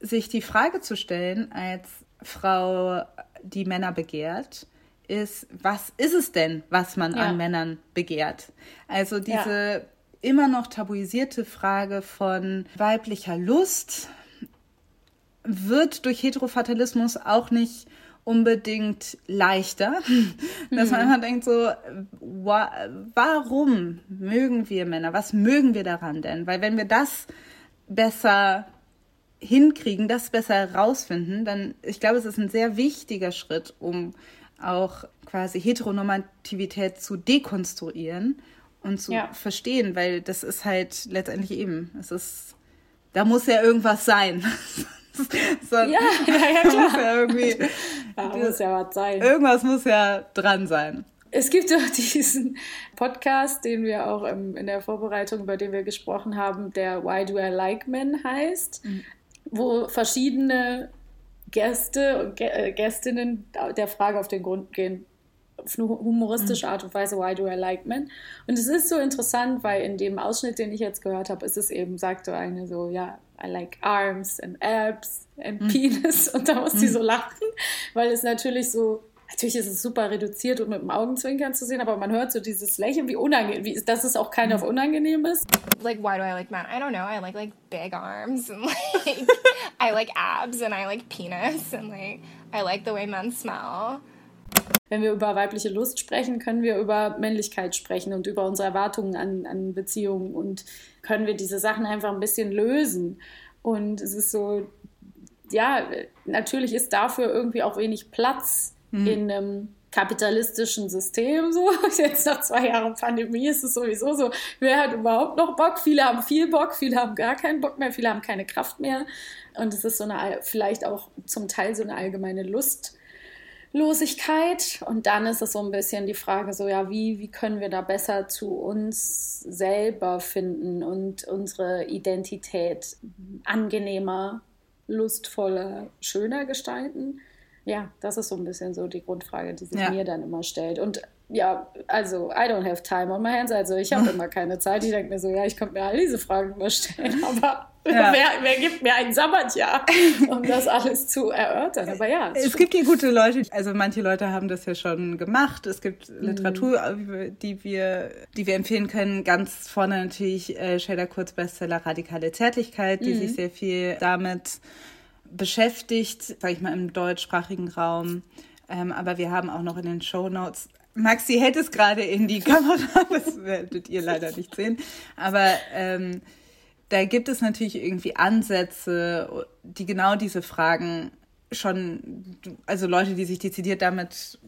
sich die Frage zu stellen als Frau, die Männer begehrt, ist, was ist es denn, was man ja. an Männern begehrt? Also diese ja immer noch tabuisierte Frage von weiblicher Lust wird durch Heterofatalismus auch nicht unbedingt leichter, *laughs* dass man mhm. einfach denkt so, wa warum mögen wir Männer? Was mögen wir daran denn? Weil wenn wir das besser hinkriegen, das besser herausfinden, dann, ich glaube, es ist ein sehr wichtiger Schritt, um auch quasi Heteronormativität zu dekonstruieren und zu ja. verstehen, weil das ist halt letztendlich eben, es ist, da muss ja irgendwas sein. *laughs* so, ja, ja, *laughs* ja, klar. Muss ja irgendwie, da muss ja was sein. Irgendwas muss ja dran sein. Es gibt doch diesen Podcast, den wir auch in der Vorbereitung, über den wir gesprochen haben, der Why Do I Like Men heißt, mhm. wo verschiedene Gäste und äh, Gästinnen der Frage auf den Grund gehen, auf eine humoristische mhm. Art und Weise, Why Do I Like Men? Und es ist so interessant, weil in dem Ausschnitt, den ich jetzt gehört habe, ist es eben, sagte eine so, ja, I like arms and abs and mhm. penis. Und da muss mhm. sie so lachen, weil es natürlich so, natürlich ist es super reduziert und mit dem Augenzwinkern zu sehen, aber man hört so dieses Lächeln, wie unangenehm, wie, dass es auch keiner mhm. of unangenehm ist. Like, why do I like men? I don't know. I like, like, big arms and, like, *laughs* I like abs and I like penis and, like, I like the way men smell. Wenn wir über weibliche Lust sprechen, können wir über Männlichkeit sprechen und über unsere Erwartungen an, an Beziehungen und können wir diese Sachen einfach ein bisschen lösen. Und es ist so, ja, natürlich ist dafür irgendwie auch wenig Platz mhm. in einem kapitalistischen System so. *laughs* Jetzt nach zwei Jahren Pandemie ist es sowieso so, wer hat überhaupt noch Bock? Viele haben viel Bock, viele haben gar keinen Bock mehr, viele haben keine Kraft mehr. Und es ist so eine, vielleicht auch zum Teil so eine allgemeine Lust Losigkeit. Und dann ist es so ein bisschen die Frage, so ja, wie, wie können wir da besser zu uns selber finden und unsere Identität angenehmer, lustvoller, schöner gestalten? Ja, das ist so ein bisschen so die Grundfrage, die sich ja. mir dann immer stellt. Und ja, also, I don't have time on my hands. Also, ich habe *laughs* immer keine Zeit. Ich denke mir so, ja, ich könnte mir all diese Fragen immer stellen, *laughs* aber ja. wer, wer, gibt mir ein Sabbatjahr, *laughs* um das alles zu erörtern? Aber ja. Es, es gibt hier gute Leute, also manche Leute haben das ja schon gemacht. Es gibt mhm. Literatur, die wir, die wir empfehlen können. Ganz vorne natürlich äh, Shader Kurz Bestseller Radikale Zärtlichkeit, die mhm. sich sehr viel damit beschäftigt, sag ich mal, im deutschsprachigen Raum. Ähm, aber wir haben auch noch in den Show Notes Maxi hält es gerade in die Kamera, *laughs* das werdet ihr leider nicht sehen. Aber ähm, da gibt es natürlich irgendwie Ansätze, die genau diese Fragen schon, also Leute, die sich dezidiert damit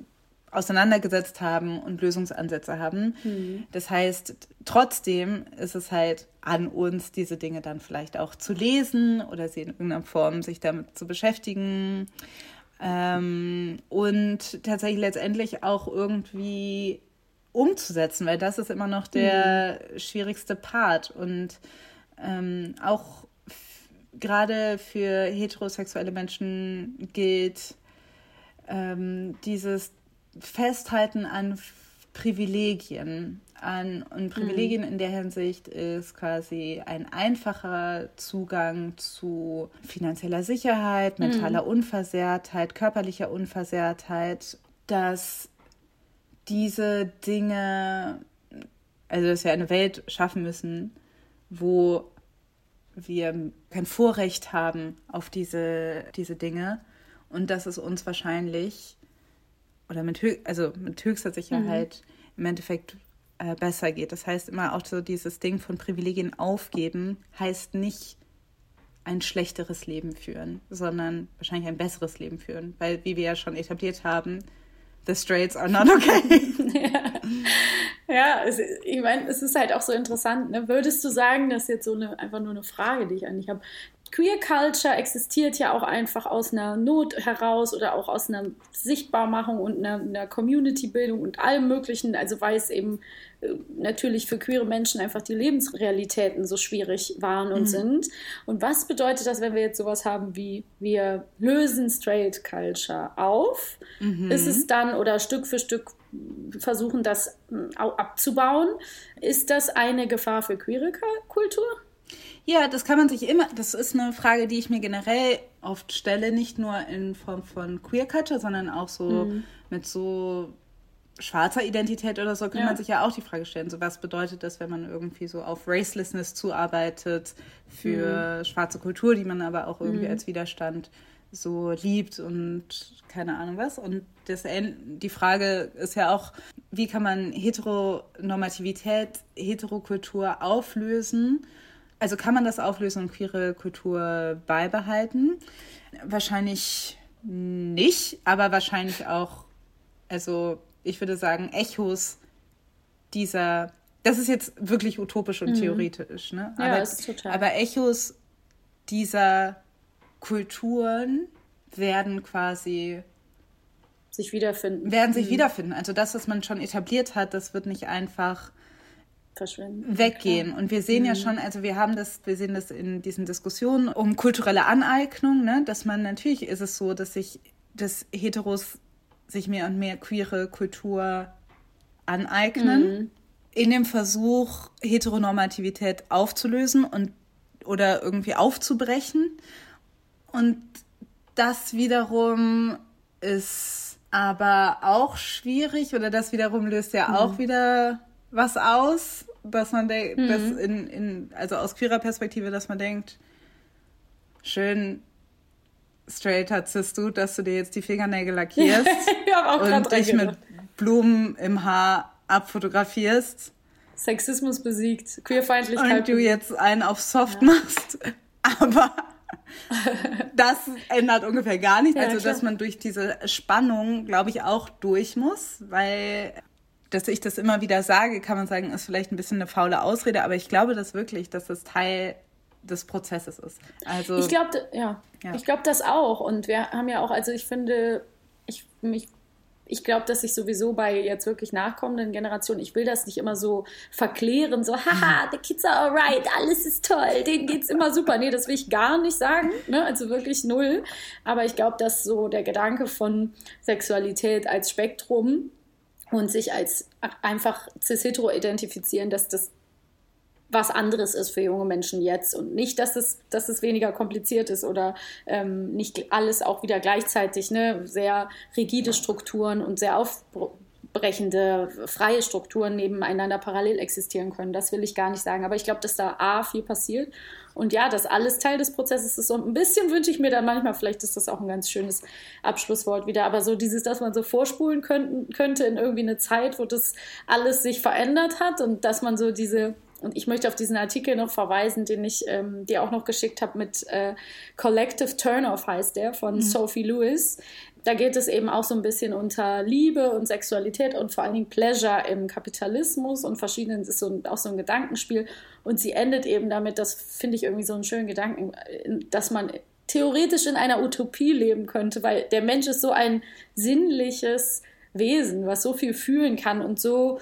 auseinandergesetzt haben und Lösungsansätze haben. Mhm. Das heißt, trotzdem ist es halt an uns, diese Dinge dann vielleicht auch zu lesen oder sie in irgendeiner Form sich damit zu beschäftigen. Ähm, und tatsächlich letztendlich auch irgendwie umzusetzen, weil das ist immer noch der mhm. schwierigste Part. Und ähm, auch gerade für heterosexuelle Menschen gilt ähm, dieses Festhalten an Privilegien. An, und Privilegien mhm. in der Hinsicht ist quasi ein einfacher Zugang zu finanzieller Sicherheit, mentaler mhm. Unversehrtheit, körperlicher Unversehrtheit, dass diese Dinge, also dass wir eine Welt schaffen müssen, wo wir kein Vorrecht haben auf diese, diese Dinge und dass es uns wahrscheinlich oder mit, also mit höchster Sicherheit mhm. im Endeffekt äh, besser geht. Das heißt immer auch so dieses Ding von Privilegien aufgeben heißt nicht ein schlechteres Leben führen, sondern wahrscheinlich ein besseres Leben führen, weil wie wir ja schon etabliert haben, the straights are not okay. *laughs* ja, ja es, ich meine, es ist halt auch so interessant. Ne? Würdest du sagen, das ist jetzt so eine, einfach nur eine Frage, die ich eigentlich habe, Queer Culture existiert ja auch einfach aus einer Not heraus oder auch aus einer Sichtbarmachung und einer, einer Community-Bildung und allem Möglichen. Also weil es eben äh, natürlich für queere Menschen einfach die Lebensrealitäten so schwierig waren und mhm. sind. Und was bedeutet das, wenn wir jetzt sowas haben wie wir lösen Straight Culture auf? Mhm. Ist es dann oder Stück für Stück versuchen, das äh, abzubauen? Ist das eine Gefahr für queere Kultur? Ja, das kann man sich immer, das ist eine Frage, die ich mir generell oft stelle, nicht nur in Form von Queer Culture, sondern auch so mhm. mit so schwarzer Identität oder so, kann ja. man sich ja auch die Frage stellen, so was bedeutet das, wenn man irgendwie so auf Racelessness zuarbeitet für mhm. schwarze Kultur, die man aber auch irgendwie mhm. als Widerstand so liebt und keine Ahnung was. Und das, die Frage ist ja auch, wie kann man Heteronormativität, Heterokultur auflösen also kann man das auflösen und queere Kultur beibehalten? Wahrscheinlich nicht, aber wahrscheinlich auch, also ich würde sagen, Echos dieser, das ist jetzt wirklich utopisch und mhm. theoretisch, ne? Ja, aber, ist total. aber Echos dieser Kulturen werden quasi sich wiederfinden. Werden sich mhm. wiederfinden. Also das, was man schon etabliert hat, das wird nicht einfach verschwinden. Weggehen. Und wir sehen mhm. ja schon, also wir haben das, wir sehen das in diesen Diskussionen um kulturelle Aneignung, ne, dass man natürlich ist es so, dass sich dass Heteros sich mehr und mehr queere Kultur aneignen. Mhm. In dem Versuch, Heteronormativität aufzulösen und oder irgendwie aufzubrechen. Und das wiederum ist aber auch schwierig oder das wiederum löst ja mhm. auch wieder was aus, dass man denkt, mhm. dass in, in, also aus queerer Perspektive, dass man denkt, schön straight hattest du, dass du dir jetzt die Fingernägel lackierst *laughs* und dich mit Blumen im Haar abfotografierst. Sexismus besiegt, Queerfeindlichkeit. Und du jetzt einen auf Soft ja. machst. *laughs* Aber *laughs* das ändert ungefähr gar nichts. Ja, also, klar. dass man durch diese Spannung, glaube ich, auch durch muss, weil dass ich das immer wieder sage, kann man sagen, ist vielleicht ein bisschen eine faule Ausrede, aber ich glaube das wirklich, dass das Teil des Prozesses ist. Also ich glaube, ja, ja, ich glaube das auch. Und wir haben ja auch, also ich finde, ich mich ich glaube, dass ich sowieso bei jetzt wirklich nachkommenden Generationen, ich will das nicht immer so verklären, so, haha, the kids are alright, alles ist toll, denen geht's immer super. Nee, das will ich gar nicht sagen, ne? also wirklich null. Aber ich glaube, dass so der Gedanke von Sexualität als Spektrum und sich als einfach cis-hetero identifizieren, dass das was anderes ist für junge Menschen jetzt und nicht, dass es, dass es weniger kompliziert ist oder ähm, nicht alles auch wieder gleichzeitig ne, sehr rigide Strukturen und sehr aufbrechende freie Strukturen nebeneinander parallel existieren können. Das will ich gar nicht sagen. Aber ich glaube, dass da A viel passiert und ja, das alles Teil des Prozesses ist. Und ein bisschen wünsche ich mir dann manchmal, vielleicht ist das auch ein ganz schönes Abschlusswort wieder, aber so dieses, dass man so vorspulen könnten, könnte in irgendwie eine Zeit, wo das alles sich verändert hat und dass man so diese und ich möchte auf diesen Artikel noch verweisen, den ich ähm, dir auch noch geschickt habe mit äh, Collective Turnoff heißt der von mhm. Sophie Lewis. Da geht es eben auch so ein bisschen unter Liebe und Sexualität und vor allen Dingen Pleasure im Kapitalismus und verschiedenen, ist so auch so ein Gedankenspiel. Und sie endet eben damit, das finde ich irgendwie so einen schönen Gedanken, dass man theoretisch in einer Utopie leben könnte, weil der Mensch ist so ein sinnliches Wesen, was so viel fühlen kann und so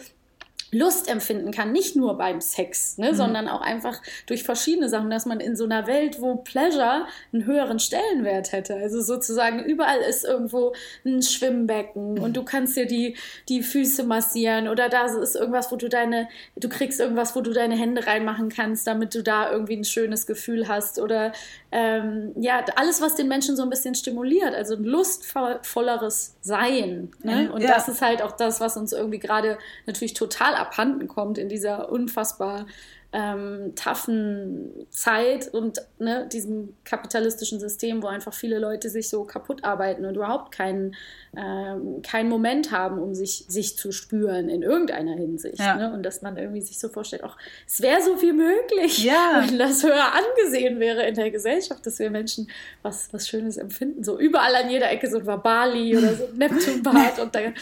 Lust empfinden kann, nicht nur beim Sex, ne, mhm. sondern auch einfach durch verschiedene Sachen, dass man in so einer Welt, wo Pleasure einen höheren Stellenwert hätte. Also sozusagen überall ist irgendwo ein Schwimmbecken mhm. und du kannst dir die, die Füße massieren oder da ist irgendwas, wo du deine, du kriegst irgendwas, wo du deine Hände reinmachen kannst, damit du da irgendwie ein schönes Gefühl hast oder ähm, ja, alles, was den Menschen so ein bisschen stimuliert, also ein lustvolleres Sein. Ne? Und ja. das ist halt auch das, was uns irgendwie gerade natürlich total abhanden kommt in dieser unfassbar ähm, taffen Zeit und ne, diesem kapitalistischen System, wo einfach viele Leute sich so kaputt arbeiten und überhaupt keinen, ähm, keinen Moment haben, um sich, sich zu spüren in irgendeiner Hinsicht. Ja. Ne? Und dass man irgendwie sich so vorstellt, ach, es wäre so viel möglich, ja. *laughs* wenn das höher angesehen wäre in der Gesellschaft, dass wir Menschen was, was Schönes empfinden. So überall an jeder Ecke so ein Bali oder so ein Neptunbad *laughs* und da ja,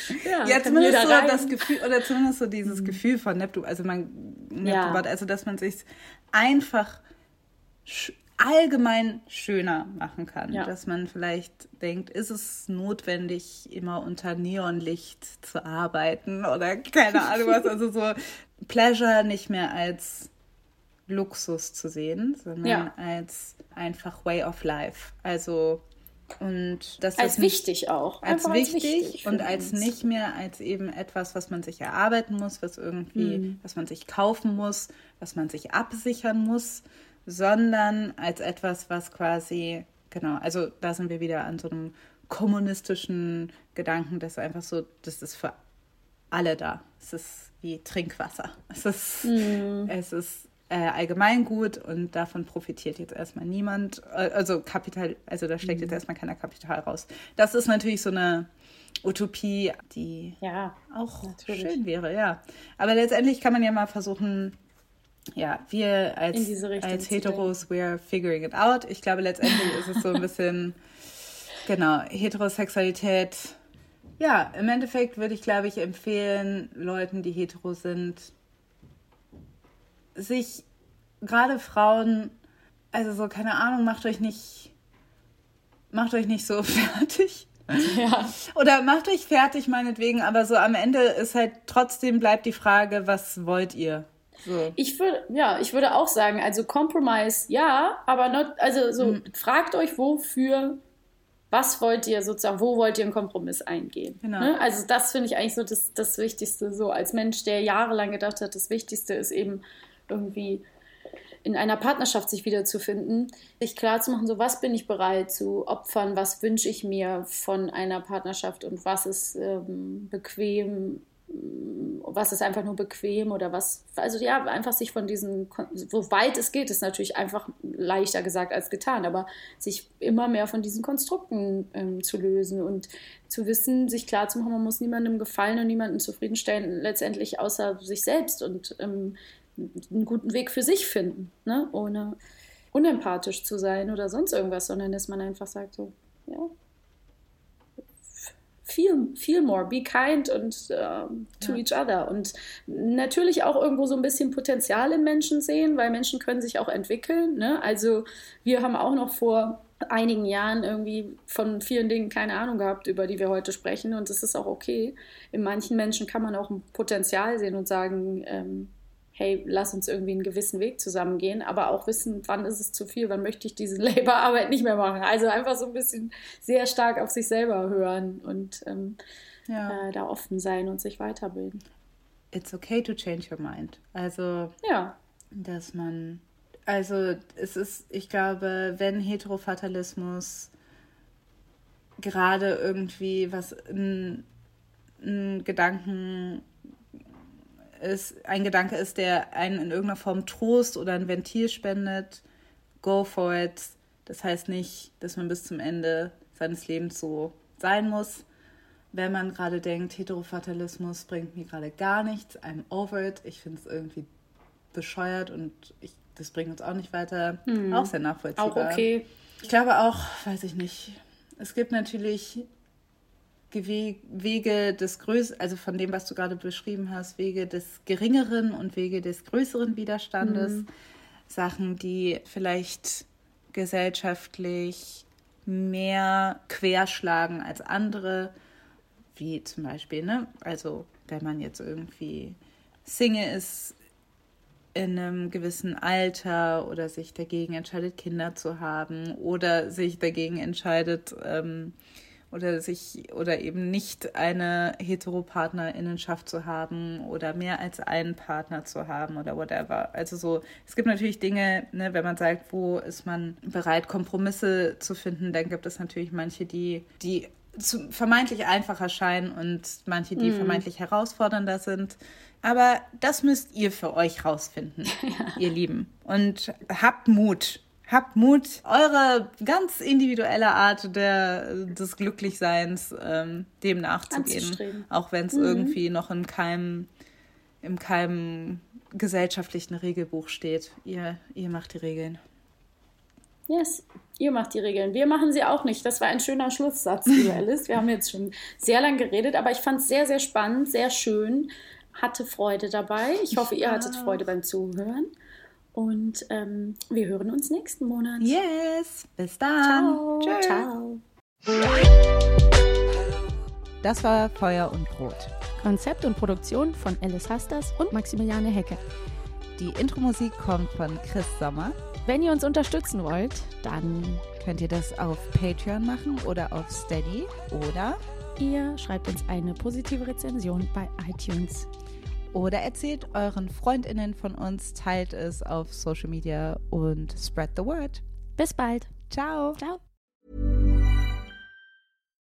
ja zumindest so das Gefühl, oder zumindest so dieses mhm. Gefühl von Neptun, also man Neptunbad, also dass man sich einfach allgemein schöner machen kann. Ja. Dass man vielleicht denkt, ist es notwendig, immer unter Neonlicht zu arbeiten oder keine Ahnung was. Also so Pleasure nicht mehr als Luxus zu sehen, sondern ja. als einfach Way of Life. Also und das als wichtig auch. Als wichtig, als wichtig, und als nicht mehr als eben etwas, was man sich erarbeiten muss, was irgendwie, mhm. was man sich kaufen muss, was man sich absichern muss, sondern als etwas, was quasi, genau, also da sind wir wieder an so einem kommunistischen Gedanken, dass einfach so, das ist für alle da. Es ist wie Trinkwasser. Es ist, mhm. es ist äh, allgemeingut und davon profitiert jetzt erstmal niemand. Äh, also Kapital, also da steckt mhm. jetzt erstmal keiner Kapital raus. Das ist natürlich so eine Utopie, die ja, auch natürlich. schön wäre, ja. Aber letztendlich kann man ja mal versuchen, ja, wir als, als Heteros, we're figuring it out. Ich glaube, letztendlich ist es so ein bisschen, *laughs* genau, Heterosexualität. Ja, im Endeffekt würde ich, glaube ich, empfehlen, Leuten, die hetero sind, sich gerade Frauen, also so, keine Ahnung, macht euch nicht, macht euch nicht so *laughs* fertig. Ja. Oder macht euch fertig, meinetwegen, aber so am Ende ist halt trotzdem bleibt die Frage, was wollt ihr? So. Ich würde, ja, ich würde auch sagen, also Compromise, ja, aber not, also so, mhm. fragt euch, wofür, was wollt ihr sozusagen, wo wollt ihr einen Kompromiss eingehen? Genau. Ne? Also das finde ich eigentlich so das, das Wichtigste, so als Mensch, der jahrelang gedacht hat, das Wichtigste ist eben irgendwie in einer Partnerschaft sich wiederzufinden, sich klarzumachen, so was bin ich bereit zu opfern, was wünsche ich mir von einer Partnerschaft und was ist ähm, bequem was ist einfach nur bequem oder was, also ja, einfach sich von diesen, so weit es geht, ist natürlich einfach leichter gesagt als getan, aber sich immer mehr von diesen Konstrukten ähm, zu lösen und zu wissen, sich klar zu machen, man muss niemandem gefallen und niemanden zufriedenstellen, letztendlich außer sich selbst und ähm, einen guten Weg für sich finden, ne? ohne unempathisch zu sein oder sonst irgendwas, sondern dass man einfach sagt, so, ja, feel, feel more, be kind und uh, to ja. each other. Und natürlich auch irgendwo so ein bisschen Potenzial in Menschen sehen, weil Menschen können sich auch entwickeln. Ne? Also wir haben auch noch vor einigen Jahren irgendwie von vielen Dingen keine Ahnung gehabt, über die wir heute sprechen. Und das ist auch okay. In manchen Menschen kann man auch ein Potenzial sehen und sagen, ähm, hey, lass uns irgendwie einen gewissen Weg zusammengehen, aber auch wissen, wann ist es zu viel, wann möchte ich diese *laughs* Laborarbeit nicht mehr machen. Also einfach so ein bisschen sehr stark auf sich selber hören und ähm, ja. äh, da offen sein und sich weiterbilden. It's okay to change your mind. Also, ja. dass man, also es ist, ich glaube, wenn Heterofatalismus gerade irgendwie was ein, ein Gedanken ist, ein Gedanke ist, der einen in irgendeiner Form Trost oder ein Ventil spendet, go for it. Das heißt nicht, dass man bis zum Ende seines Lebens so sein muss. Wenn man gerade denkt, Heterofatalismus bringt mir gerade gar nichts, I'm over it, ich finde es irgendwie bescheuert und ich, das bringt uns auch nicht weiter, mhm. auch sehr nachvollziehbar. Auch okay. Ich glaube auch, weiß ich nicht, es gibt natürlich Wege des größeren, also von dem, was du gerade beschrieben hast, Wege des geringeren und Wege des größeren Widerstandes. Mhm. Sachen, die vielleicht gesellschaftlich mehr querschlagen als andere, wie zum Beispiel, ne, also wenn man jetzt irgendwie Single ist in einem gewissen Alter oder sich dagegen entscheidet, Kinder zu haben oder sich dagegen entscheidet ähm, oder sich oder eben nicht eine Heteropartnerinnenschaft zu haben oder mehr als einen Partner zu haben oder whatever. Also so, es gibt natürlich Dinge, ne, wenn man sagt, wo ist man bereit, Kompromisse zu finden, dann gibt es natürlich manche, die, die vermeintlich einfacher scheinen und manche, die mm. vermeintlich herausfordernder sind. Aber das müsst ihr für euch rausfinden, *laughs* ja. ihr Lieben. Und habt Mut. Habt Mut, eure ganz individuelle Art der, des Glücklichseins ähm, dem nachzugehen. Auch wenn es mhm. irgendwie noch in keinem, in keinem gesellschaftlichen Regelbuch steht. Ihr, ihr macht die Regeln. Yes, ihr macht die Regeln. Wir machen sie auch nicht. Das war ein schöner Schlusssatz, liebe *laughs* Alice. Wir haben jetzt schon sehr lang geredet, aber ich fand es sehr, sehr spannend, sehr schön hatte Freude dabei. Ich hoffe, ihr hattet Freude beim Zuhören. Und ähm, wir hören uns nächsten Monat. Yes, bis dann. Ciao. Ciao. Das war Feuer und Brot. Konzept und Produktion von Alice Hasters und Maximiliane Hecke. Die Intro-Musik kommt von Chris Sommer. Wenn ihr uns unterstützen wollt, dann könnt ihr das auf Patreon machen oder auf Steady oder ihr schreibt uns eine positive Rezension bei iTunes. Oder erzählt euren Freundinnen von uns, teilt es auf Social Media und spread the word. Bis bald. Ciao. Ciao.